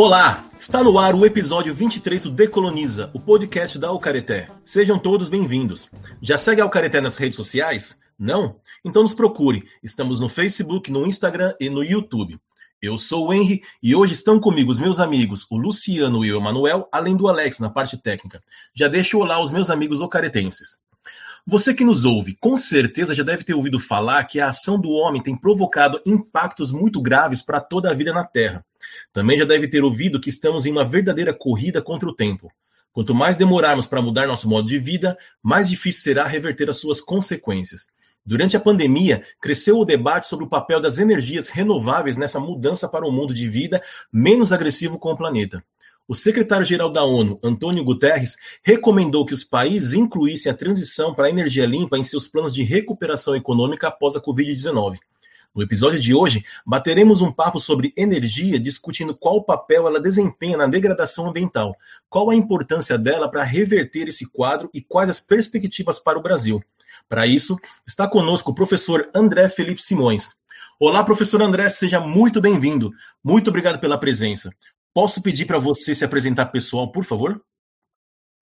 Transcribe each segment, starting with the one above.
Olá! Está no ar o episódio 23 do Decoloniza, o podcast da Alcareté. Sejam todos bem-vindos. Já segue a Alcareté nas redes sociais? Não? Então nos procure. Estamos no Facebook, no Instagram e no YouTube. Eu sou o Henry e hoje estão comigo os meus amigos, o Luciano e o Emanuel, além do Alex na parte técnica. Já deixo olá aos meus amigos ocaretenses. Você que nos ouve, com certeza já deve ter ouvido falar que a ação do homem tem provocado impactos muito graves para toda a vida na Terra. Também já deve ter ouvido que estamos em uma verdadeira corrida contra o tempo. Quanto mais demorarmos para mudar nosso modo de vida, mais difícil será reverter as suas consequências. Durante a pandemia, cresceu o debate sobre o papel das energias renováveis nessa mudança para um mundo de vida menos agressivo com o planeta. O secretário-geral da ONU, Antônio Guterres, recomendou que os países incluíssem a transição para a energia limpa em seus planos de recuperação econômica após a Covid-19. No episódio de hoje, bateremos um papo sobre energia, discutindo qual papel ela desempenha na degradação ambiental, qual a importância dela para reverter esse quadro e quais as perspectivas para o Brasil. Para isso, está conosco o professor André Felipe Simões. Olá, professor André, seja muito bem-vindo. Muito obrigado pela presença. Posso pedir para você se apresentar pessoal, por favor?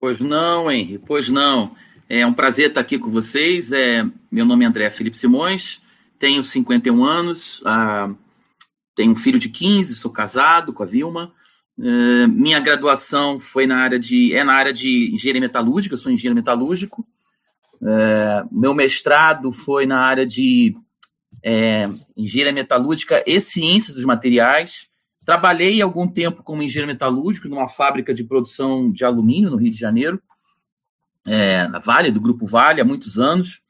Pois não, Henry, pois não. É um prazer estar aqui com vocês. É, meu nome é André Felipe Simões, tenho 51 anos, ah, tenho um filho de 15, sou casado com a Vilma. É, minha graduação foi na área de é na área de engenharia metalúrgica, sou engenheiro metalúrgico. É, meu mestrado foi na área de é, engenharia metalúrgica e ciências dos materiais. Trabalhei algum tempo como engenheiro metalúrgico numa fábrica de produção de alumínio no Rio de Janeiro, é, na Vale, do Grupo Vale, há muitos anos.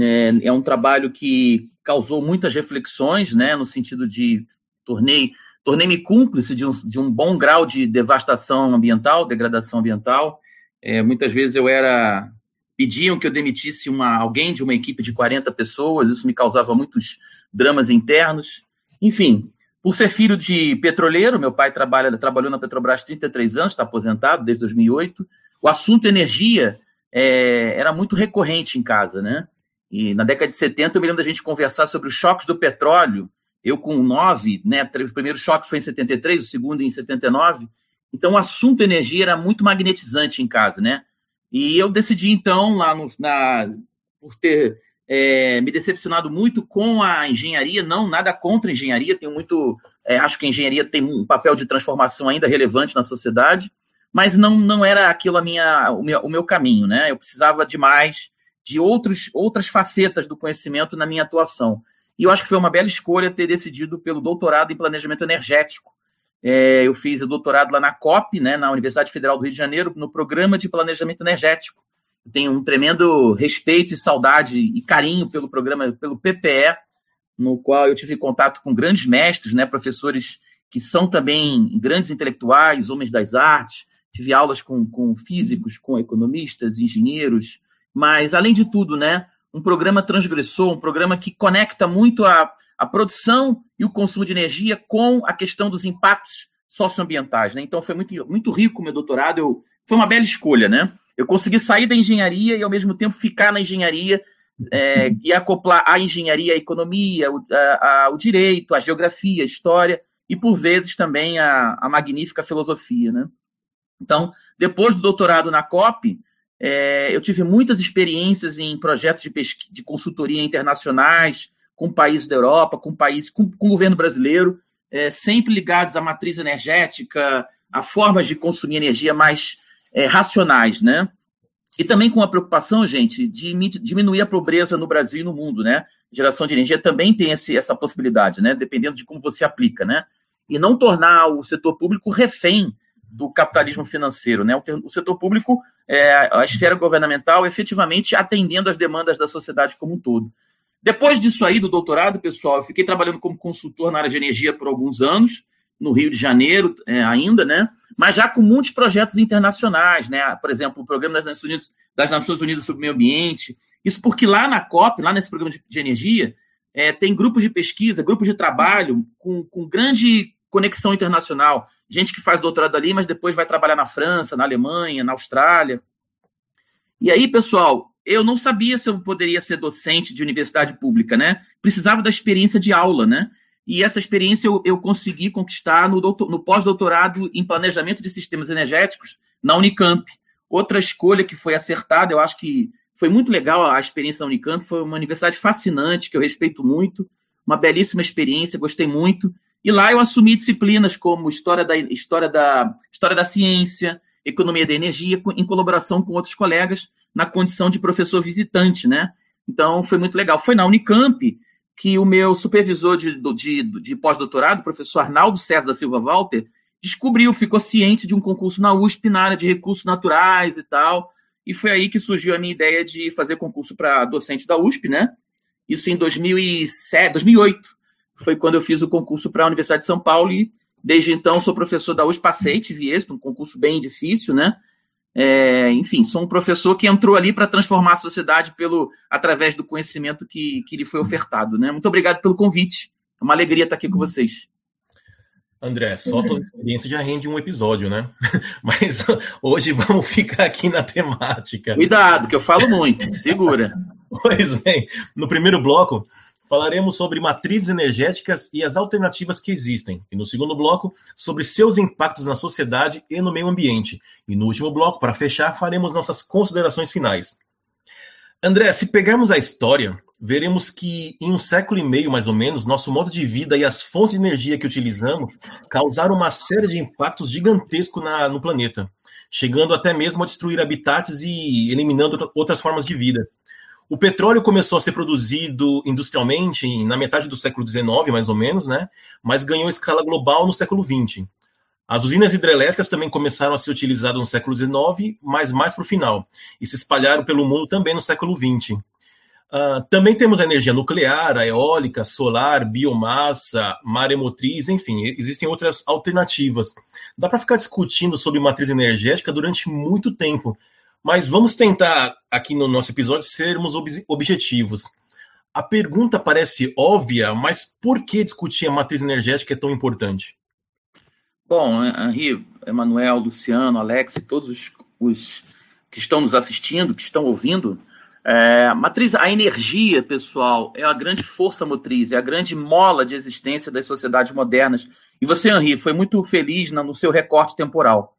É, é um trabalho que causou muitas reflexões, né, no sentido de tornei tornei-me cúmplice de um, de um bom grau de devastação ambiental, degradação ambiental. É, muitas vezes eu era pediam que eu demitisse uma, alguém de uma equipe de 40 pessoas, isso me causava muitos dramas internos. Enfim, por ser filho de petroleiro, meu pai trabalha, trabalhou na Petrobras 33 anos, está aposentado desde 2008. O assunto energia é, era muito recorrente em casa, né? E na década de 70 eu me lembro da gente conversar sobre os choques do petróleo. Eu com nove, né? O primeiro choque foi em 73, o segundo em 79. Então o assunto energia era muito magnetizante em casa, né? E eu decidi então lá no, na, por ter é, me decepcionado muito com a engenharia, não nada contra a engenharia, tenho muito, é, acho que a engenharia tem um papel de transformação ainda relevante na sociedade, mas não, não era aquilo a minha, o, meu, o meu caminho, né? Eu precisava de mais, de outros, outras facetas do conhecimento na minha atuação. E eu acho que foi uma bela escolha ter decidido pelo doutorado em planejamento energético. É, eu fiz o doutorado lá na COP, né, na Universidade Federal do Rio de Janeiro, no programa de planejamento energético tenho um tremendo respeito e saudade e carinho pelo programa, pelo PPE, no qual eu tive contato com grandes mestres, né, professores que são também grandes intelectuais, homens das artes. Tive aulas com, com físicos, com economistas, engenheiros, mas, além de tudo, né, um programa transgressor, um programa que conecta muito a, a produção e o consumo de energia com a questão dos impactos socioambientais. Né? Então, foi muito, muito rico o meu doutorado. Eu, foi uma bela escolha, né? Eu consegui sair da engenharia e, ao mesmo tempo, ficar na engenharia é, e acoplar a engenharia à economia, o, a, a, o direito, a geografia, a história e, por vezes, também a, a magnífica filosofia. Né? Então, depois do doutorado na COP, é, eu tive muitas experiências em projetos de, de consultoria internacionais, com países da Europa, com países, com, com o governo brasileiro, é, sempre ligados à matriz energética, a formas de consumir energia mais é, racionais, né? E também com a preocupação, gente, de diminuir a pobreza no Brasil e no mundo, né? Geração de energia também tem esse, essa possibilidade, né? Dependendo de como você aplica, né? E não tornar o setor público refém do capitalismo financeiro, né? O setor público, é, a esfera governamental, efetivamente atendendo às demandas da sociedade como um todo. Depois disso aí, do doutorado, pessoal, eu fiquei trabalhando como consultor na área de energia por alguns anos, no Rio de Janeiro é, ainda, né? Mas já com muitos projetos internacionais, né? Por exemplo, o Programa das Nações Unidas, das Nações Unidas sobre o Meio Ambiente. Isso porque lá na COP, lá nesse programa de, de energia, é, tem grupos de pesquisa, grupos de trabalho com, com grande conexão internacional. Gente que faz doutorado ali, mas depois vai trabalhar na França, na Alemanha, na Austrália. E aí, pessoal, eu não sabia se eu poderia ser docente de universidade pública, né? Precisava da experiência de aula, né? E essa experiência eu, eu consegui conquistar no, no pós-doutorado em planejamento de sistemas energéticos na Unicamp. Outra escolha que foi acertada, eu acho que foi muito legal a experiência da Unicamp, foi uma universidade fascinante, que eu respeito muito, uma belíssima experiência, gostei muito. E lá eu assumi disciplinas como história da, história da, história da ciência, economia da energia, em colaboração com outros colegas, na condição de professor visitante, né? Então foi muito legal. Foi na Unicamp que o meu supervisor de, de, de pós-doutorado, professor Arnaldo César da Silva Walter, descobriu, ficou ciente de um concurso na USP na área de recursos naturais e tal. E foi aí que surgiu a minha ideia de fazer concurso para docente da USP, né? Isso em 2007, 2008. Foi quando eu fiz o concurso para a Universidade de São Paulo e desde então sou professor da USP, passei, tive êxito, um concurso bem difícil, né? É, enfim, sou um professor que entrou ali para transformar a sociedade pelo através do conhecimento que, que lhe foi ofertado. Né? Muito obrigado pelo convite. É uma alegria estar aqui com vocês. André, só tua experiência já rende um episódio, né? Mas hoje vamos ficar aqui na temática. Cuidado, que eu falo muito, segura. Pois bem, no primeiro bloco, falaremos sobre matrizes energéticas e as alternativas que existem. E no segundo bloco, sobre seus impactos na sociedade e no meio ambiente. E no último bloco, para fechar, faremos nossas considerações finais. André, se pegarmos a história, veremos que em um século e meio, mais ou menos, nosso modo de vida e as fontes de energia que utilizamos causaram uma série de impactos gigantescos na, no planeta, chegando até mesmo a destruir habitats e eliminando outras formas de vida. O petróleo começou a ser produzido industrialmente na metade do século XIX, mais ou menos, né? mas ganhou escala global no século XX. As usinas hidrelétricas também começaram a ser utilizadas no século XIX, mas mais para o final, e se espalharam pelo mundo também no século XX. Uh, ah, também temos a energia nuclear, a eólica, solar, biomassa, maremotriz, enfim, existem outras alternativas. Dá para ficar discutindo sobre matriz energética durante muito tempo, mas vamos tentar, aqui no nosso episódio, sermos ob objetivos. A pergunta parece óbvia, mas por que discutir a matriz energética é tão importante? Bom, Henri, Emanuel, Luciano, Alex e todos os, os, que estão nos assistindo, que estão ouvindo, é, matriz, a energia, pessoal, é a grande força motriz, é a grande mola de existência das sociedades modernas. E você, Henri, foi muito feliz no seu recorte temporal.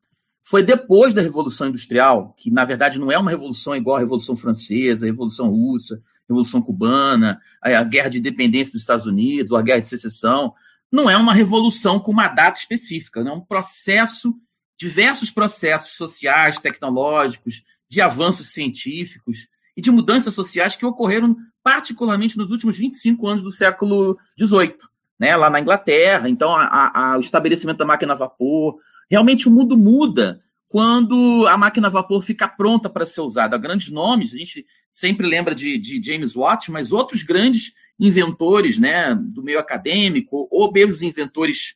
Foi depois da Revolução Industrial, que na verdade não é uma revolução igual a Revolução Francesa, a Revolução Russa, a Revolução Cubana, a Guerra de Independência dos Estados Unidos, a Guerra de Secessão. Não é uma revolução com uma data específica, é um processo, diversos processos sociais, tecnológicos, de avanços científicos e de mudanças sociais que ocorreram particularmente nos últimos 25 anos do século XVIII, né, lá na Inglaterra. Então, a, a, o estabelecimento da máquina a vapor, Realmente o mundo muda quando a máquina a vapor fica pronta para ser usada. Grandes nomes, a gente sempre lembra de, de James Watt, mas outros grandes inventores né, do meio acadêmico, ou mesmo inventores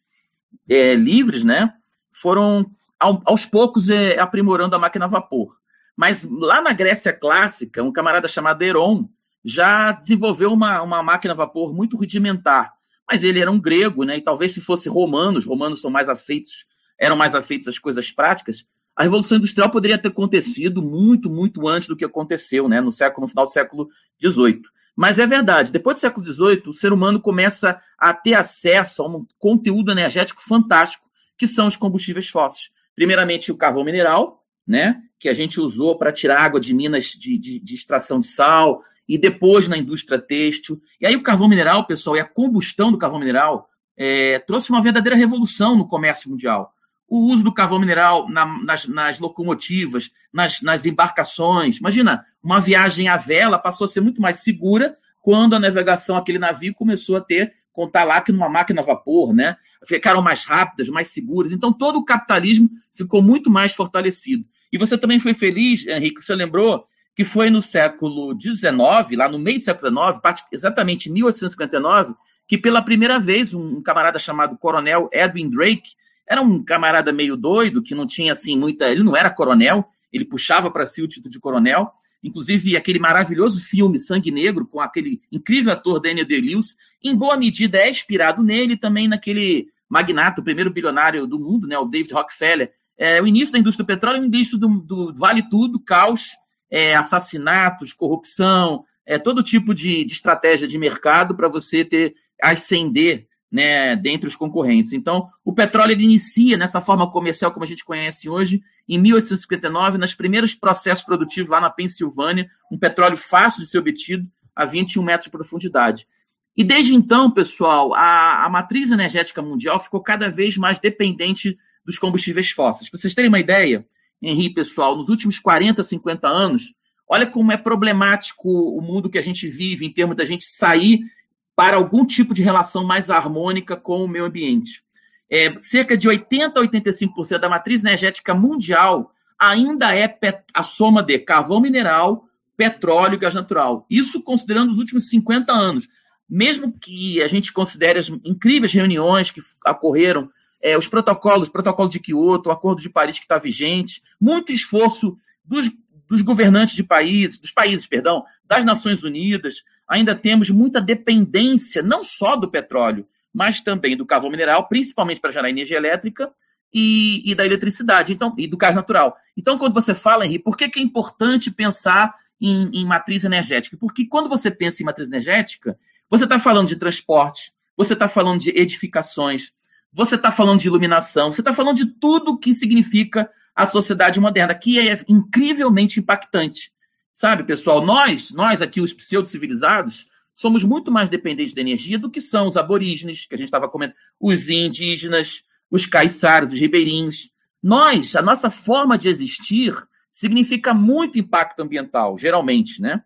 é, livres, né, foram aos poucos é, aprimorando a máquina a vapor. Mas lá na Grécia clássica, um camarada chamado Heron já desenvolveu uma, uma máquina a vapor muito rudimentar. Mas ele era um grego, né? E talvez se fosse romano, os romanos são mais afeitos eram mais afeitos às coisas práticas, a Revolução Industrial poderia ter acontecido muito, muito antes do que aconteceu, né, no século, no final do século XVIII. Mas é verdade, depois do século XVIII, o ser humano começa a ter acesso a um conteúdo energético fantástico, que são os combustíveis fósseis. Primeiramente, o carvão mineral, né, que a gente usou para tirar água de minas de, de, de extração de sal, e depois na indústria têxtil. E aí o carvão mineral, pessoal, e a combustão do carvão mineral é, trouxe uma verdadeira revolução no comércio mundial o uso do carvão mineral na, nas, nas, locomotivas, nas, nas, embarcações. Imagina, uma viagem à vela passou a ser muito mais segura quando a navegação, aquele navio, começou a ter contar lá que numa máquina a vapor, né? Ficaram mais rápidas, mais seguras. Então, todo o capitalismo ficou muito mais fortalecido. E você também foi feliz, Henrique, você lembrou que foi no século XIX, lá no meio do século XIX, exatamente em 1859, que pela primeira vez um camarada chamado Coronel Edwin Drake era um camarada meio doido, que não tinha assim muita. Ele não era coronel, ele puxava para si o título de coronel. Inclusive, aquele maravilhoso filme Sangue Negro, com aquele incrível ator Daniel Day-Lewis, em boa medida é inspirado nele também naquele magnata, o primeiro bilionário do mundo, né, o David Rockefeller. É, o início da indústria do petróleo, o início do, do vale tudo, caos, é, assassinatos, corrupção, é, todo tipo de, de estratégia de mercado para você ter ascender né, dentre os concorrentes. Então, o petróleo inicia nessa forma comercial como a gente conhece hoje, em 1859, nos primeiros processos produtivos lá na Pensilvânia, um petróleo fácil de ser obtido a 21 metros de profundidade. E desde então, pessoal, a, a matriz energética mundial ficou cada vez mais dependente dos combustíveis fósseis. Para vocês terem uma ideia, Henri, pessoal, nos últimos 40, 50 anos, olha como é problemático o mundo que a gente vive em termos da gente sair para algum tipo de relação mais harmônica com o meio ambiente. É, cerca de 80% a 85% da matriz energética mundial ainda é a soma de carvão mineral, petróleo e gás natural. Isso considerando os últimos 50 anos. Mesmo que a gente considere as incríveis reuniões que ocorreram, é, os protocolos, protocolo de Kyoto, o Acordo de Paris que está vigente, muito esforço dos, dos governantes de países, dos países, perdão, das Nações Unidas, ainda temos muita dependência, não só do petróleo, mas também do carvão mineral, principalmente para gerar energia elétrica e, e, da eletricidade, então, e do gás natural. Então, quando você fala, Henrique, por que, que é importante pensar em, em matriz energética? Porque quando você pensa em matriz energética, você está falando de transporte, você está falando de edificações, você está falando de iluminação, você está falando de tudo que significa a sociedade moderna, que é incrivelmente impactante. Sabe, pessoal, nós, nós aqui, os pseudo-civilizados, somos muito mais dependentes da energia do que são os aborígenes, que a gente estava comentando, os indígenas, os caiçaros, os ribeirinhos. Nós, a nossa forma de existir significa muito impacto ambiental, geralmente, né?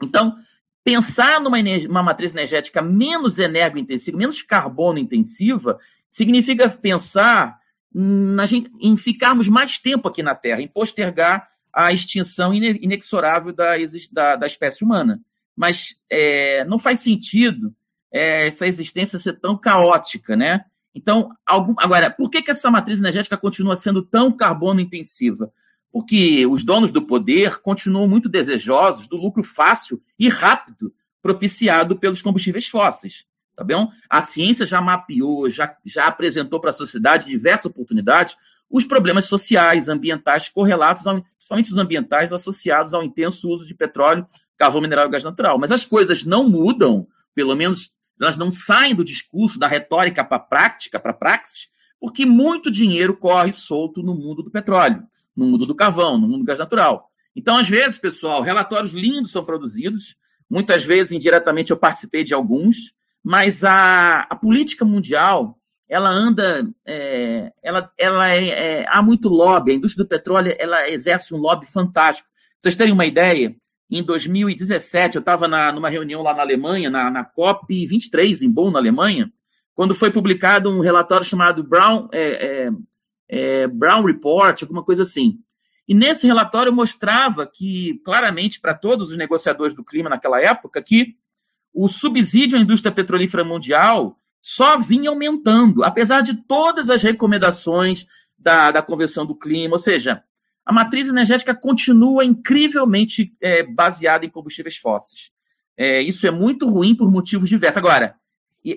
Então, pensar numa uma matriz energética menos energointensiva, menos carbono intensiva, significa pensar na gente, em ficarmos mais tempo aqui na Terra, em postergar a extinção inexorável da, da, da espécie humana. Mas é, não faz sentido é, essa existência ser tão caótica, né? Então, algum, agora, por que, que essa matriz energética continua sendo tão carbono intensiva? Porque os donos do poder continuam muito desejosos do lucro fácil e rápido propiciado pelos combustíveis fósseis. Tá bom? A ciência já mapeou, já, já apresentou para a sociedade diversas oportunidades os problemas sociais, ambientais correlatos, ao, principalmente os ambientais, associados ao intenso uso de petróleo, carvão mineral e gás natural. Mas as coisas não mudam, pelo menos elas não saem do discurso, da retórica para a prática, para a praxis, porque muito dinheiro corre solto no mundo do petróleo, no mundo do carvão, no mundo do gás natural. Então, às vezes, pessoal, relatórios lindos são produzidos, muitas vezes indiretamente eu participei de alguns, mas a, a política mundial ela anda, é, ela, ela é, é, há muito lobby, a indústria do petróleo ela exerce um lobby fantástico. Vocês terem uma ideia, em 2017 eu estava numa reunião lá na Alemanha, na, na COP 23 em Bonn, na Alemanha, quando foi publicado um relatório chamado Brown, é, é, é, Brown Report, alguma coisa assim. E nesse relatório mostrava que, claramente, para todos os negociadores do clima naquela época, que o subsídio à indústria petrolífera mundial só vinha aumentando, apesar de todas as recomendações da, da Convenção do Clima, ou seja, a matriz energética continua incrivelmente é, baseada em combustíveis fósseis. É, isso é muito ruim por motivos diversos. Agora,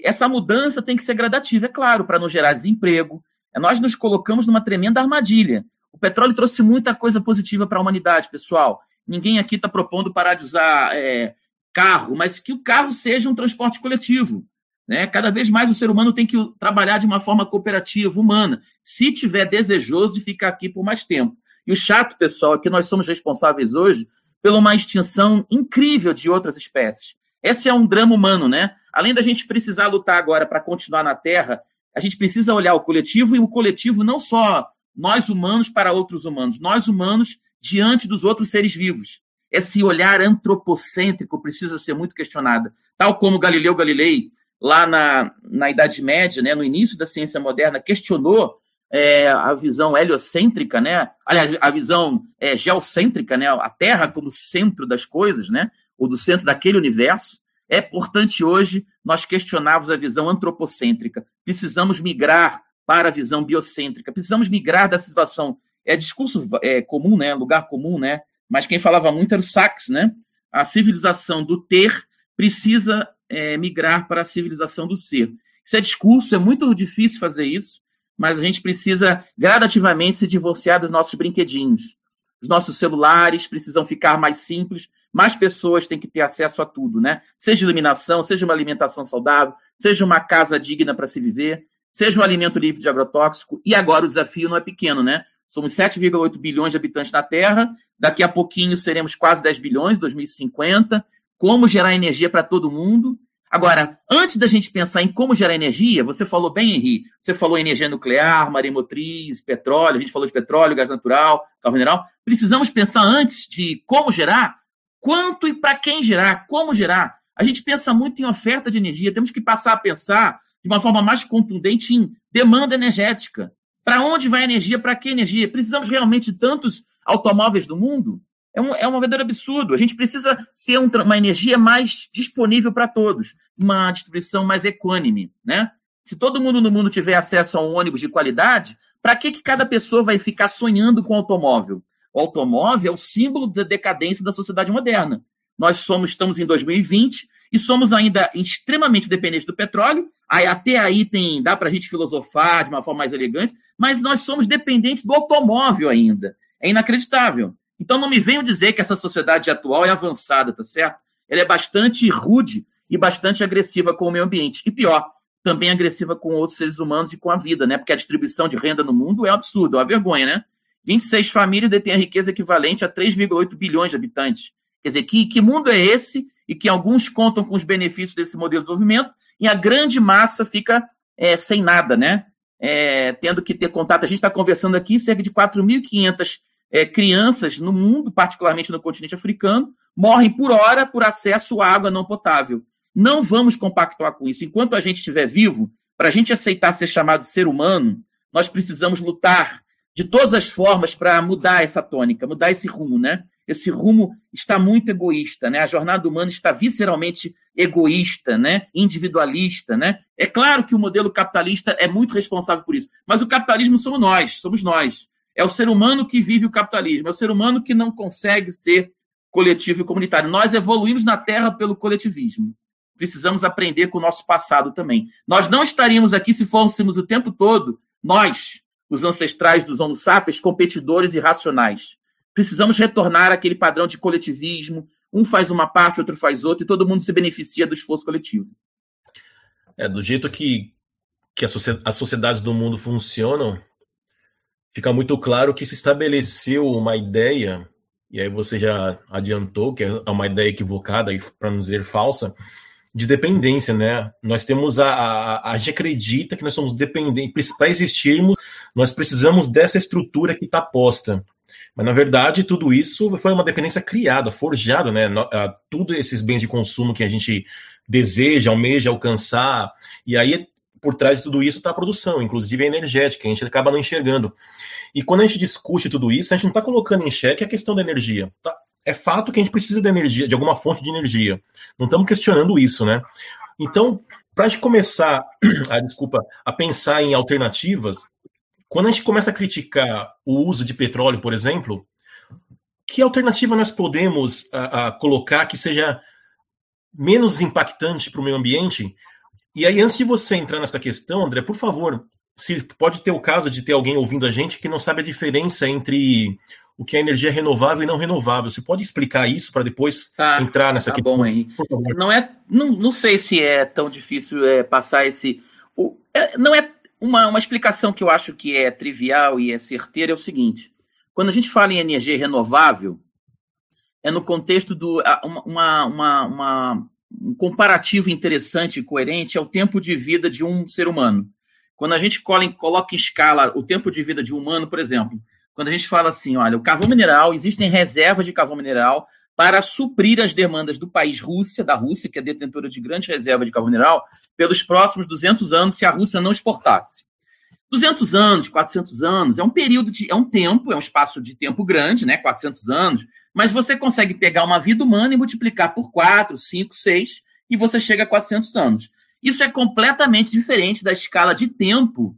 essa mudança tem que ser gradativa, é claro, para não gerar desemprego. É, nós nos colocamos numa tremenda armadilha. O petróleo trouxe muita coisa positiva para a humanidade, pessoal. Ninguém aqui está propondo parar de usar é, carro, mas que o carro seja um transporte coletivo. Né? Cada vez mais o ser humano tem que trabalhar de uma forma cooperativa, humana, se tiver desejoso de ficar aqui por mais tempo. E o chato, pessoal, é que nós somos responsáveis hoje pela uma extinção incrível de outras espécies. Esse é um drama humano, né? Além da gente precisar lutar agora para continuar na Terra, a gente precisa olhar o coletivo e o coletivo não só nós humanos para outros humanos, nós humanos diante dos outros seres vivos. Esse olhar antropocêntrico precisa ser muito questionado. Tal como Galileu Galilei lá na, na Idade Média, né, no início da ciência moderna, questionou é, a visão heliocêntrica, né? Aliás, a visão é, geocêntrica, né? A Terra como centro das coisas, né? Ou do centro daquele universo. É importante hoje nós questionarmos a visão antropocêntrica. Precisamos migrar para a visão biocêntrica. Precisamos migrar da situação. É discurso é, comum, né? Lugar comum, né? Mas quem falava muito era o Sachs, né? A civilização do ter precisa é, migrar para a civilização do ser. Isso é discurso, é muito difícil fazer isso, mas a gente precisa gradativamente se divorciar dos nossos brinquedinhos. Os nossos celulares precisam ficar mais simples, mais pessoas têm que ter acesso a tudo, né? Seja iluminação, seja uma alimentação saudável, seja uma casa digna para se viver, seja um alimento livre de agrotóxico. E agora o desafio não é pequeno, né? Somos 7,8 bilhões de habitantes na Terra, daqui a pouquinho seremos quase 10 bilhões, 2050. Como gerar energia para todo mundo? Agora, antes da gente pensar em como gerar energia, você falou bem, Henri, você falou energia nuclear, maremotriz, petróleo, a gente falou de petróleo, gás natural, carro mineral. Precisamos pensar antes de como gerar, quanto e para quem gerar, como gerar. A gente pensa muito em oferta de energia, temos que passar a pensar de uma forma mais contundente em demanda energética. Para onde vai a energia? Para que energia? Precisamos realmente de tantos automóveis do mundo? É um, é um verdadeiro absurdo. A gente precisa ter um, uma energia mais disponível para todos, uma distribuição mais equânime. Né? Se todo mundo no mundo tiver acesso a um ônibus de qualidade, para que, que cada pessoa vai ficar sonhando com automóvel? O automóvel é o símbolo da decadência da sociedade moderna. Nós somos, estamos em 2020 e somos ainda extremamente dependentes do petróleo. Aí, até aí tem, dá para a gente filosofar de uma forma mais elegante, mas nós somos dependentes do automóvel ainda. É inacreditável. Então não me venham dizer que essa sociedade atual é avançada, tá certo? Ela é bastante rude e bastante agressiva com o meio ambiente. E pior, também agressiva com outros seres humanos e com a vida, né? Porque a distribuição de renda no mundo é um absurdo, é uma vergonha, né? 26 famílias detêm a riqueza equivalente a 3,8 bilhões de habitantes. Quer dizer, que, que mundo é esse e que alguns contam com os benefícios desse modelo de desenvolvimento e a grande massa fica é, sem nada, né? É, tendo que ter contato. A gente está conversando aqui cerca de 4.500 é, crianças no mundo, particularmente no continente africano, morrem por hora por acesso à água não potável. Não vamos compactuar com isso. Enquanto a gente estiver vivo, para a gente aceitar ser chamado ser humano, nós precisamos lutar de todas as formas para mudar essa tônica, mudar esse rumo, né? Esse rumo está muito egoísta, né? A jornada humana está visceralmente egoísta, né? Individualista, né? É claro que o modelo capitalista é muito responsável por isso, mas o capitalismo somos nós, somos nós. É o ser humano que vive o capitalismo, é o ser humano que não consegue ser coletivo e comunitário. Nós evoluímos na Terra pelo coletivismo. Precisamos aprender com o nosso passado também. Nós não estaríamos aqui se fôssemos o tempo todo, nós, os ancestrais dos Homo sapiens, competidores e racionais. Precisamos retornar àquele padrão de coletivismo. Um faz uma parte, outro faz outra, e todo mundo se beneficia do esforço coletivo. É, do jeito que, que as sociedades do mundo funcionam, fica muito claro que se estabeleceu uma ideia, e aí você já adiantou que é uma ideia equivocada, para não dizer falsa, de dependência, né? Nós temos a, a, a gente acredita que nós somos dependentes, para existirmos, nós precisamos dessa estrutura que está posta. Mas, na verdade, tudo isso foi uma dependência criada, forjada, né? Tudo esses bens de consumo que a gente deseja, almeja alcançar, e aí por trás de tudo isso está a produção, inclusive a energética, a gente acaba não enxergando. E quando a gente discute tudo isso, a gente não está colocando em xeque a questão da energia. Tá? É fato que a gente precisa de energia, de alguma fonte de energia. Não estamos questionando isso, né? Então, para a gente começar, a, desculpa, a pensar em alternativas, quando a gente começa a criticar o uso de petróleo, por exemplo, que alternativa nós podemos a, a colocar que seja menos impactante para o meio ambiente e aí, antes de você entrar nessa questão, André, por favor, se pode ter o caso de ter alguém ouvindo a gente que não sabe a diferença entre o que é energia renovável e não renovável. Você pode explicar isso para depois tá, entrar nessa tá questão? Bom, aí. Não é, não, não sei se é tão difícil é, passar esse. O, é, não é uma, uma explicação que eu acho que é trivial e é certeira é o seguinte: quando a gente fala em energia renovável, é no contexto do uma, uma, uma, um comparativo interessante e coerente é o tempo de vida de um ser humano. Quando a gente coloca em escala o tempo de vida de um humano, por exemplo, quando a gente fala assim, olha, o carvão mineral, existem reservas de carvão mineral para suprir as demandas do país Rússia, da Rússia, que é detentora de grande reserva de carvão mineral, pelos próximos 200 anos, se a Rússia não exportasse. 200 anos, 400 anos, é um período de, é um tempo, é um espaço de tempo grande, né, 400 anos, mas você consegue pegar uma vida humana e multiplicar por 4, 5, 6, e você chega a 400 anos. Isso é completamente diferente da escala de tempo.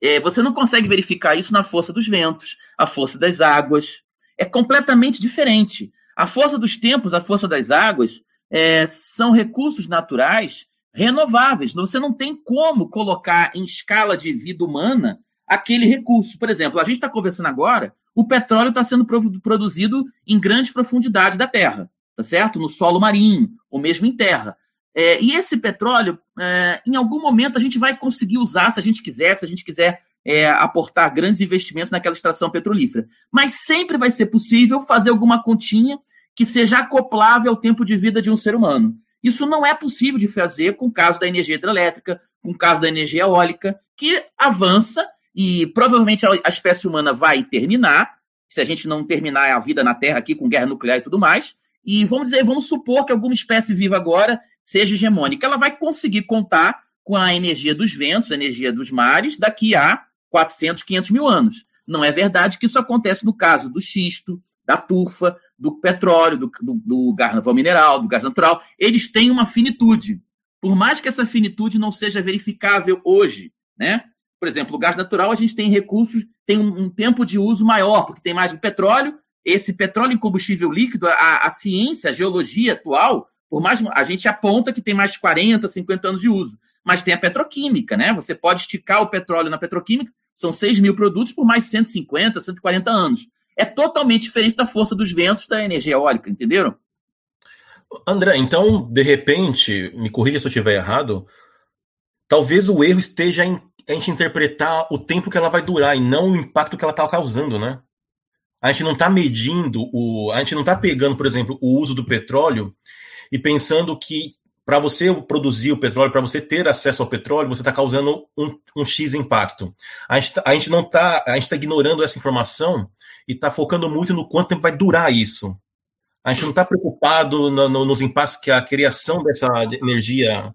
É, você não consegue verificar isso na força dos ventos, a força das águas. É completamente diferente. A força dos tempos, a força das águas, é, são recursos naturais renováveis. Você não tem como colocar em escala de vida humana aquele recurso. Por exemplo, a gente está conversando agora, o petróleo está sendo produzido em grandes profundidades da Terra. tá certo? No solo marinho, ou mesmo em terra. É, e esse petróleo, é, em algum momento, a gente vai conseguir usar, se a gente quiser, se a gente quiser é, aportar grandes investimentos naquela extração petrolífera. Mas sempre vai ser possível fazer alguma continha que seja acoplável ao tempo de vida de um ser humano. Isso não é possível de fazer com o caso da energia hidrelétrica, com o caso da energia eólica, que avança e provavelmente a espécie humana vai terminar, se a gente não terminar a vida na Terra aqui com guerra nuclear e tudo mais. E vamos dizer, vamos supor que alguma espécie viva agora seja hegemônica. Ela vai conseguir contar com a energia dos ventos, a energia dos mares, daqui a 400, 500 mil anos. Não é verdade que isso acontece no caso do xisto, da tufa, do petróleo, do, do, do gás mineral, do gás natural. Eles têm uma finitude. Por mais que essa finitude não seja verificável hoje, né? Por exemplo, o gás natural a gente tem recursos, tem um, um tempo de uso maior, porque tem mais do petróleo. Esse petróleo em combustível líquido, a, a ciência, a geologia atual, por mais a gente aponta que tem mais 40, 50 anos de uso, mas tem a petroquímica, né? Você pode esticar o petróleo na petroquímica, são 6 mil produtos por mais 150, 140 anos. É totalmente diferente da força dos ventos da energia eólica, entenderam? André, então, de repente, me corrija se eu estiver errado, talvez o erro esteja em a gente interpretar o tempo que ela vai durar e não o impacto que ela está causando, né? A gente não está medindo, o, a gente não está pegando, por exemplo, o uso do petróleo e pensando que para você produzir o petróleo, para você ter acesso ao petróleo, você está causando um, um, X impacto. A gente, tá, a gente não está, a gente está ignorando essa informação e está focando muito no quanto tempo vai durar isso. A gente não está preocupado no, no, nos impactos que a criação dessa energia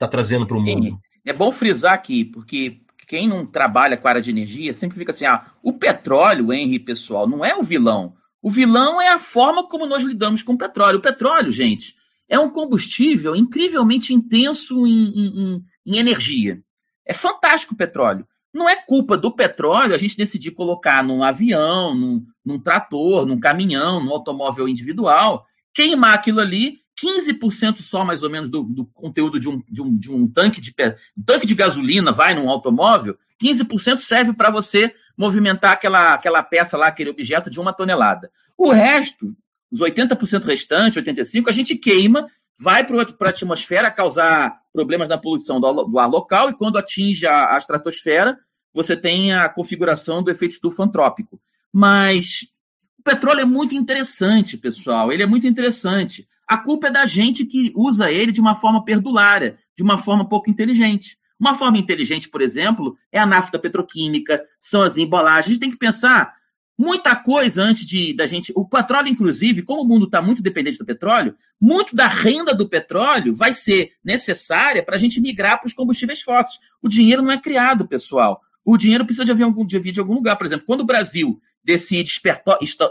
está trazendo para o mundo. É bom frisar aqui, porque quem não trabalha com a área de energia sempre fica assim: ah, o petróleo, Henry, pessoal, não é o vilão. O vilão é a forma como nós lidamos com o petróleo. O petróleo, gente, é um combustível incrivelmente intenso em, em, em energia. É fantástico o petróleo. Não é culpa do petróleo a gente decidir colocar num avião, num, num trator, num caminhão, num automóvel individual, queimar aquilo ali 15% só, mais ou menos, do, do conteúdo de um, de, um, de um tanque de um tanque de gasolina vai num automóvel, 15% serve para você movimentar aquela, aquela peça lá, aquele objeto de uma tonelada. O resto, os 80% restante, 85%, a gente queima, vai para a atmosfera causar problemas na poluição do, do, ar local, e quando atinge a, a estratosfera, você tem a configuração do efeito estufa antrópico. Mas o petróleo é muito interessante, pessoal. Ele é muito interessante. A culpa é da gente que usa ele de uma forma perdulária, de uma forma pouco inteligente. Uma forma inteligente, por exemplo, é a nafta petroquímica, são as embalagens. A gente tem que pensar muita coisa antes de da gente. O petróleo, inclusive, como o mundo está muito dependente do petróleo, muito da renda do petróleo vai ser necessária para a gente migrar para os combustíveis fósseis. O dinheiro não é criado, pessoal. O dinheiro precisa de vir de, vir de algum lugar. Por exemplo, quando o Brasil decide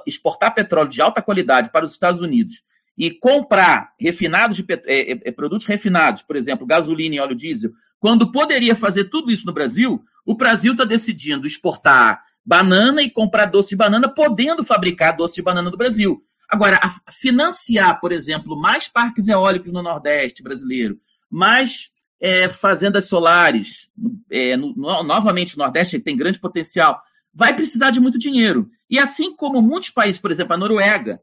exportar petróleo de alta qualidade para os Estados Unidos e comprar refinados de é, é, é, produtos refinados, por exemplo, gasolina e óleo diesel, quando poderia fazer tudo isso no Brasil, o Brasil está decidindo exportar banana e comprar doce de banana, podendo fabricar doce de banana do Brasil. Agora, financiar, por exemplo, mais parques eólicos no Nordeste brasileiro, mais é, fazendas solares, é, no, no, novamente no Nordeste, tem grande potencial, vai precisar de muito dinheiro. E assim como muitos países, por exemplo, a Noruega,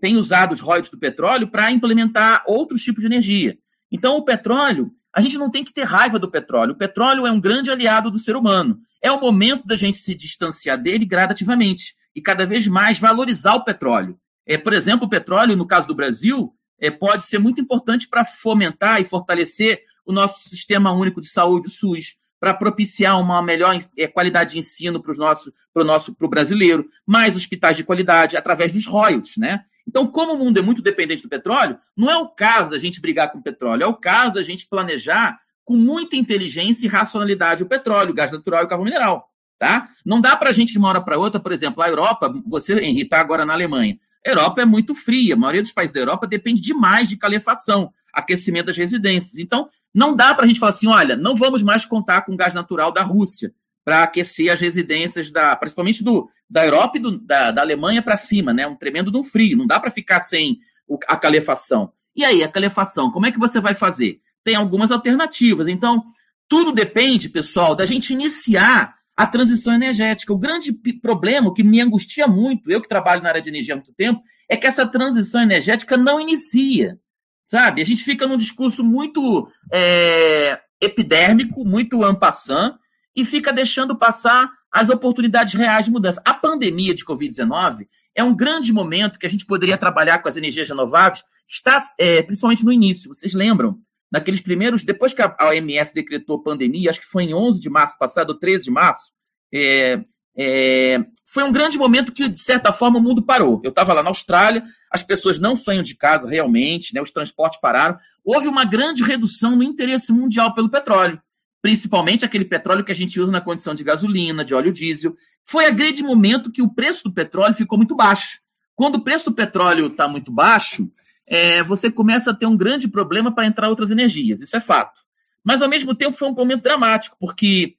tem usado os royalties do petróleo para implementar outros tipos de energia. Então, o petróleo, a gente não tem que ter raiva do petróleo. O petróleo é um grande aliado do ser humano. É o momento da gente se distanciar dele gradativamente e cada vez mais valorizar o petróleo. É, por exemplo, o petróleo, no caso do Brasil, é, pode ser muito importante para fomentar e fortalecer o nosso sistema único de saúde, o SUS para propiciar uma melhor é, qualidade de ensino para o nosso, pro nosso pro brasileiro, mais hospitais de qualidade através dos royalties, né? Então, como o mundo é muito dependente do petróleo, não é o caso da gente brigar com o petróleo, é o caso da gente planejar com muita inteligência e racionalidade o petróleo, o gás natural e o carvão mineral, tá? Não dá para a gente de uma hora para outra, por exemplo, a Europa, você, Henrique, está agora na Alemanha. A Europa é muito fria, a maioria dos países da Europa depende demais de calefação, aquecimento das residências. Então, não dá para a gente falar assim, olha, não vamos mais contar com gás natural da Rússia para aquecer as residências da, principalmente do, da Europa e do, da, da Alemanha para cima, né? Um tremendo um frio. Não dá para ficar sem o, a calefação. E aí, a calefação, como é que você vai fazer? Tem algumas alternativas. Então, tudo depende, pessoal, da gente iniciar a transição energética. O grande problema, que me angustia muito, eu que trabalho na área de energia há muito tempo, é que essa transição energética não inicia. Sabe? A gente fica num discurso muito é, epidérmico, muito ampassant, e fica deixando passar as oportunidades reais de mudança. A pandemia de Covid-19 é um grande momento que a gente poderia trabalhar com as energias renováveis, está é, principalmente no início. Vocês lembram? Naqueles primeiros, depois que a OMS decretou pandemia, acho que foi em 11 de março passado, 13 de março, é, é, foi um grande momento que, de certa forma, o mundo parou. Eu estava lá na Austrália, as pessoas não saem de casa realmente, né, os transportes pararam. Houve uma grande redução no interesse mundial pelo petróleo, principalmente aquele petróleo que a gente usa na condição de gasolina, de óleo diesel. Foi a grande momento que o preço do petróleo ficou muito baixo. Quando o preço do petróleo está muito baixo, é, você começa a ter um grande problema para entrar outras energias, isso é fato. Mas, ao mesmo tempo, foi um momento dramático, porque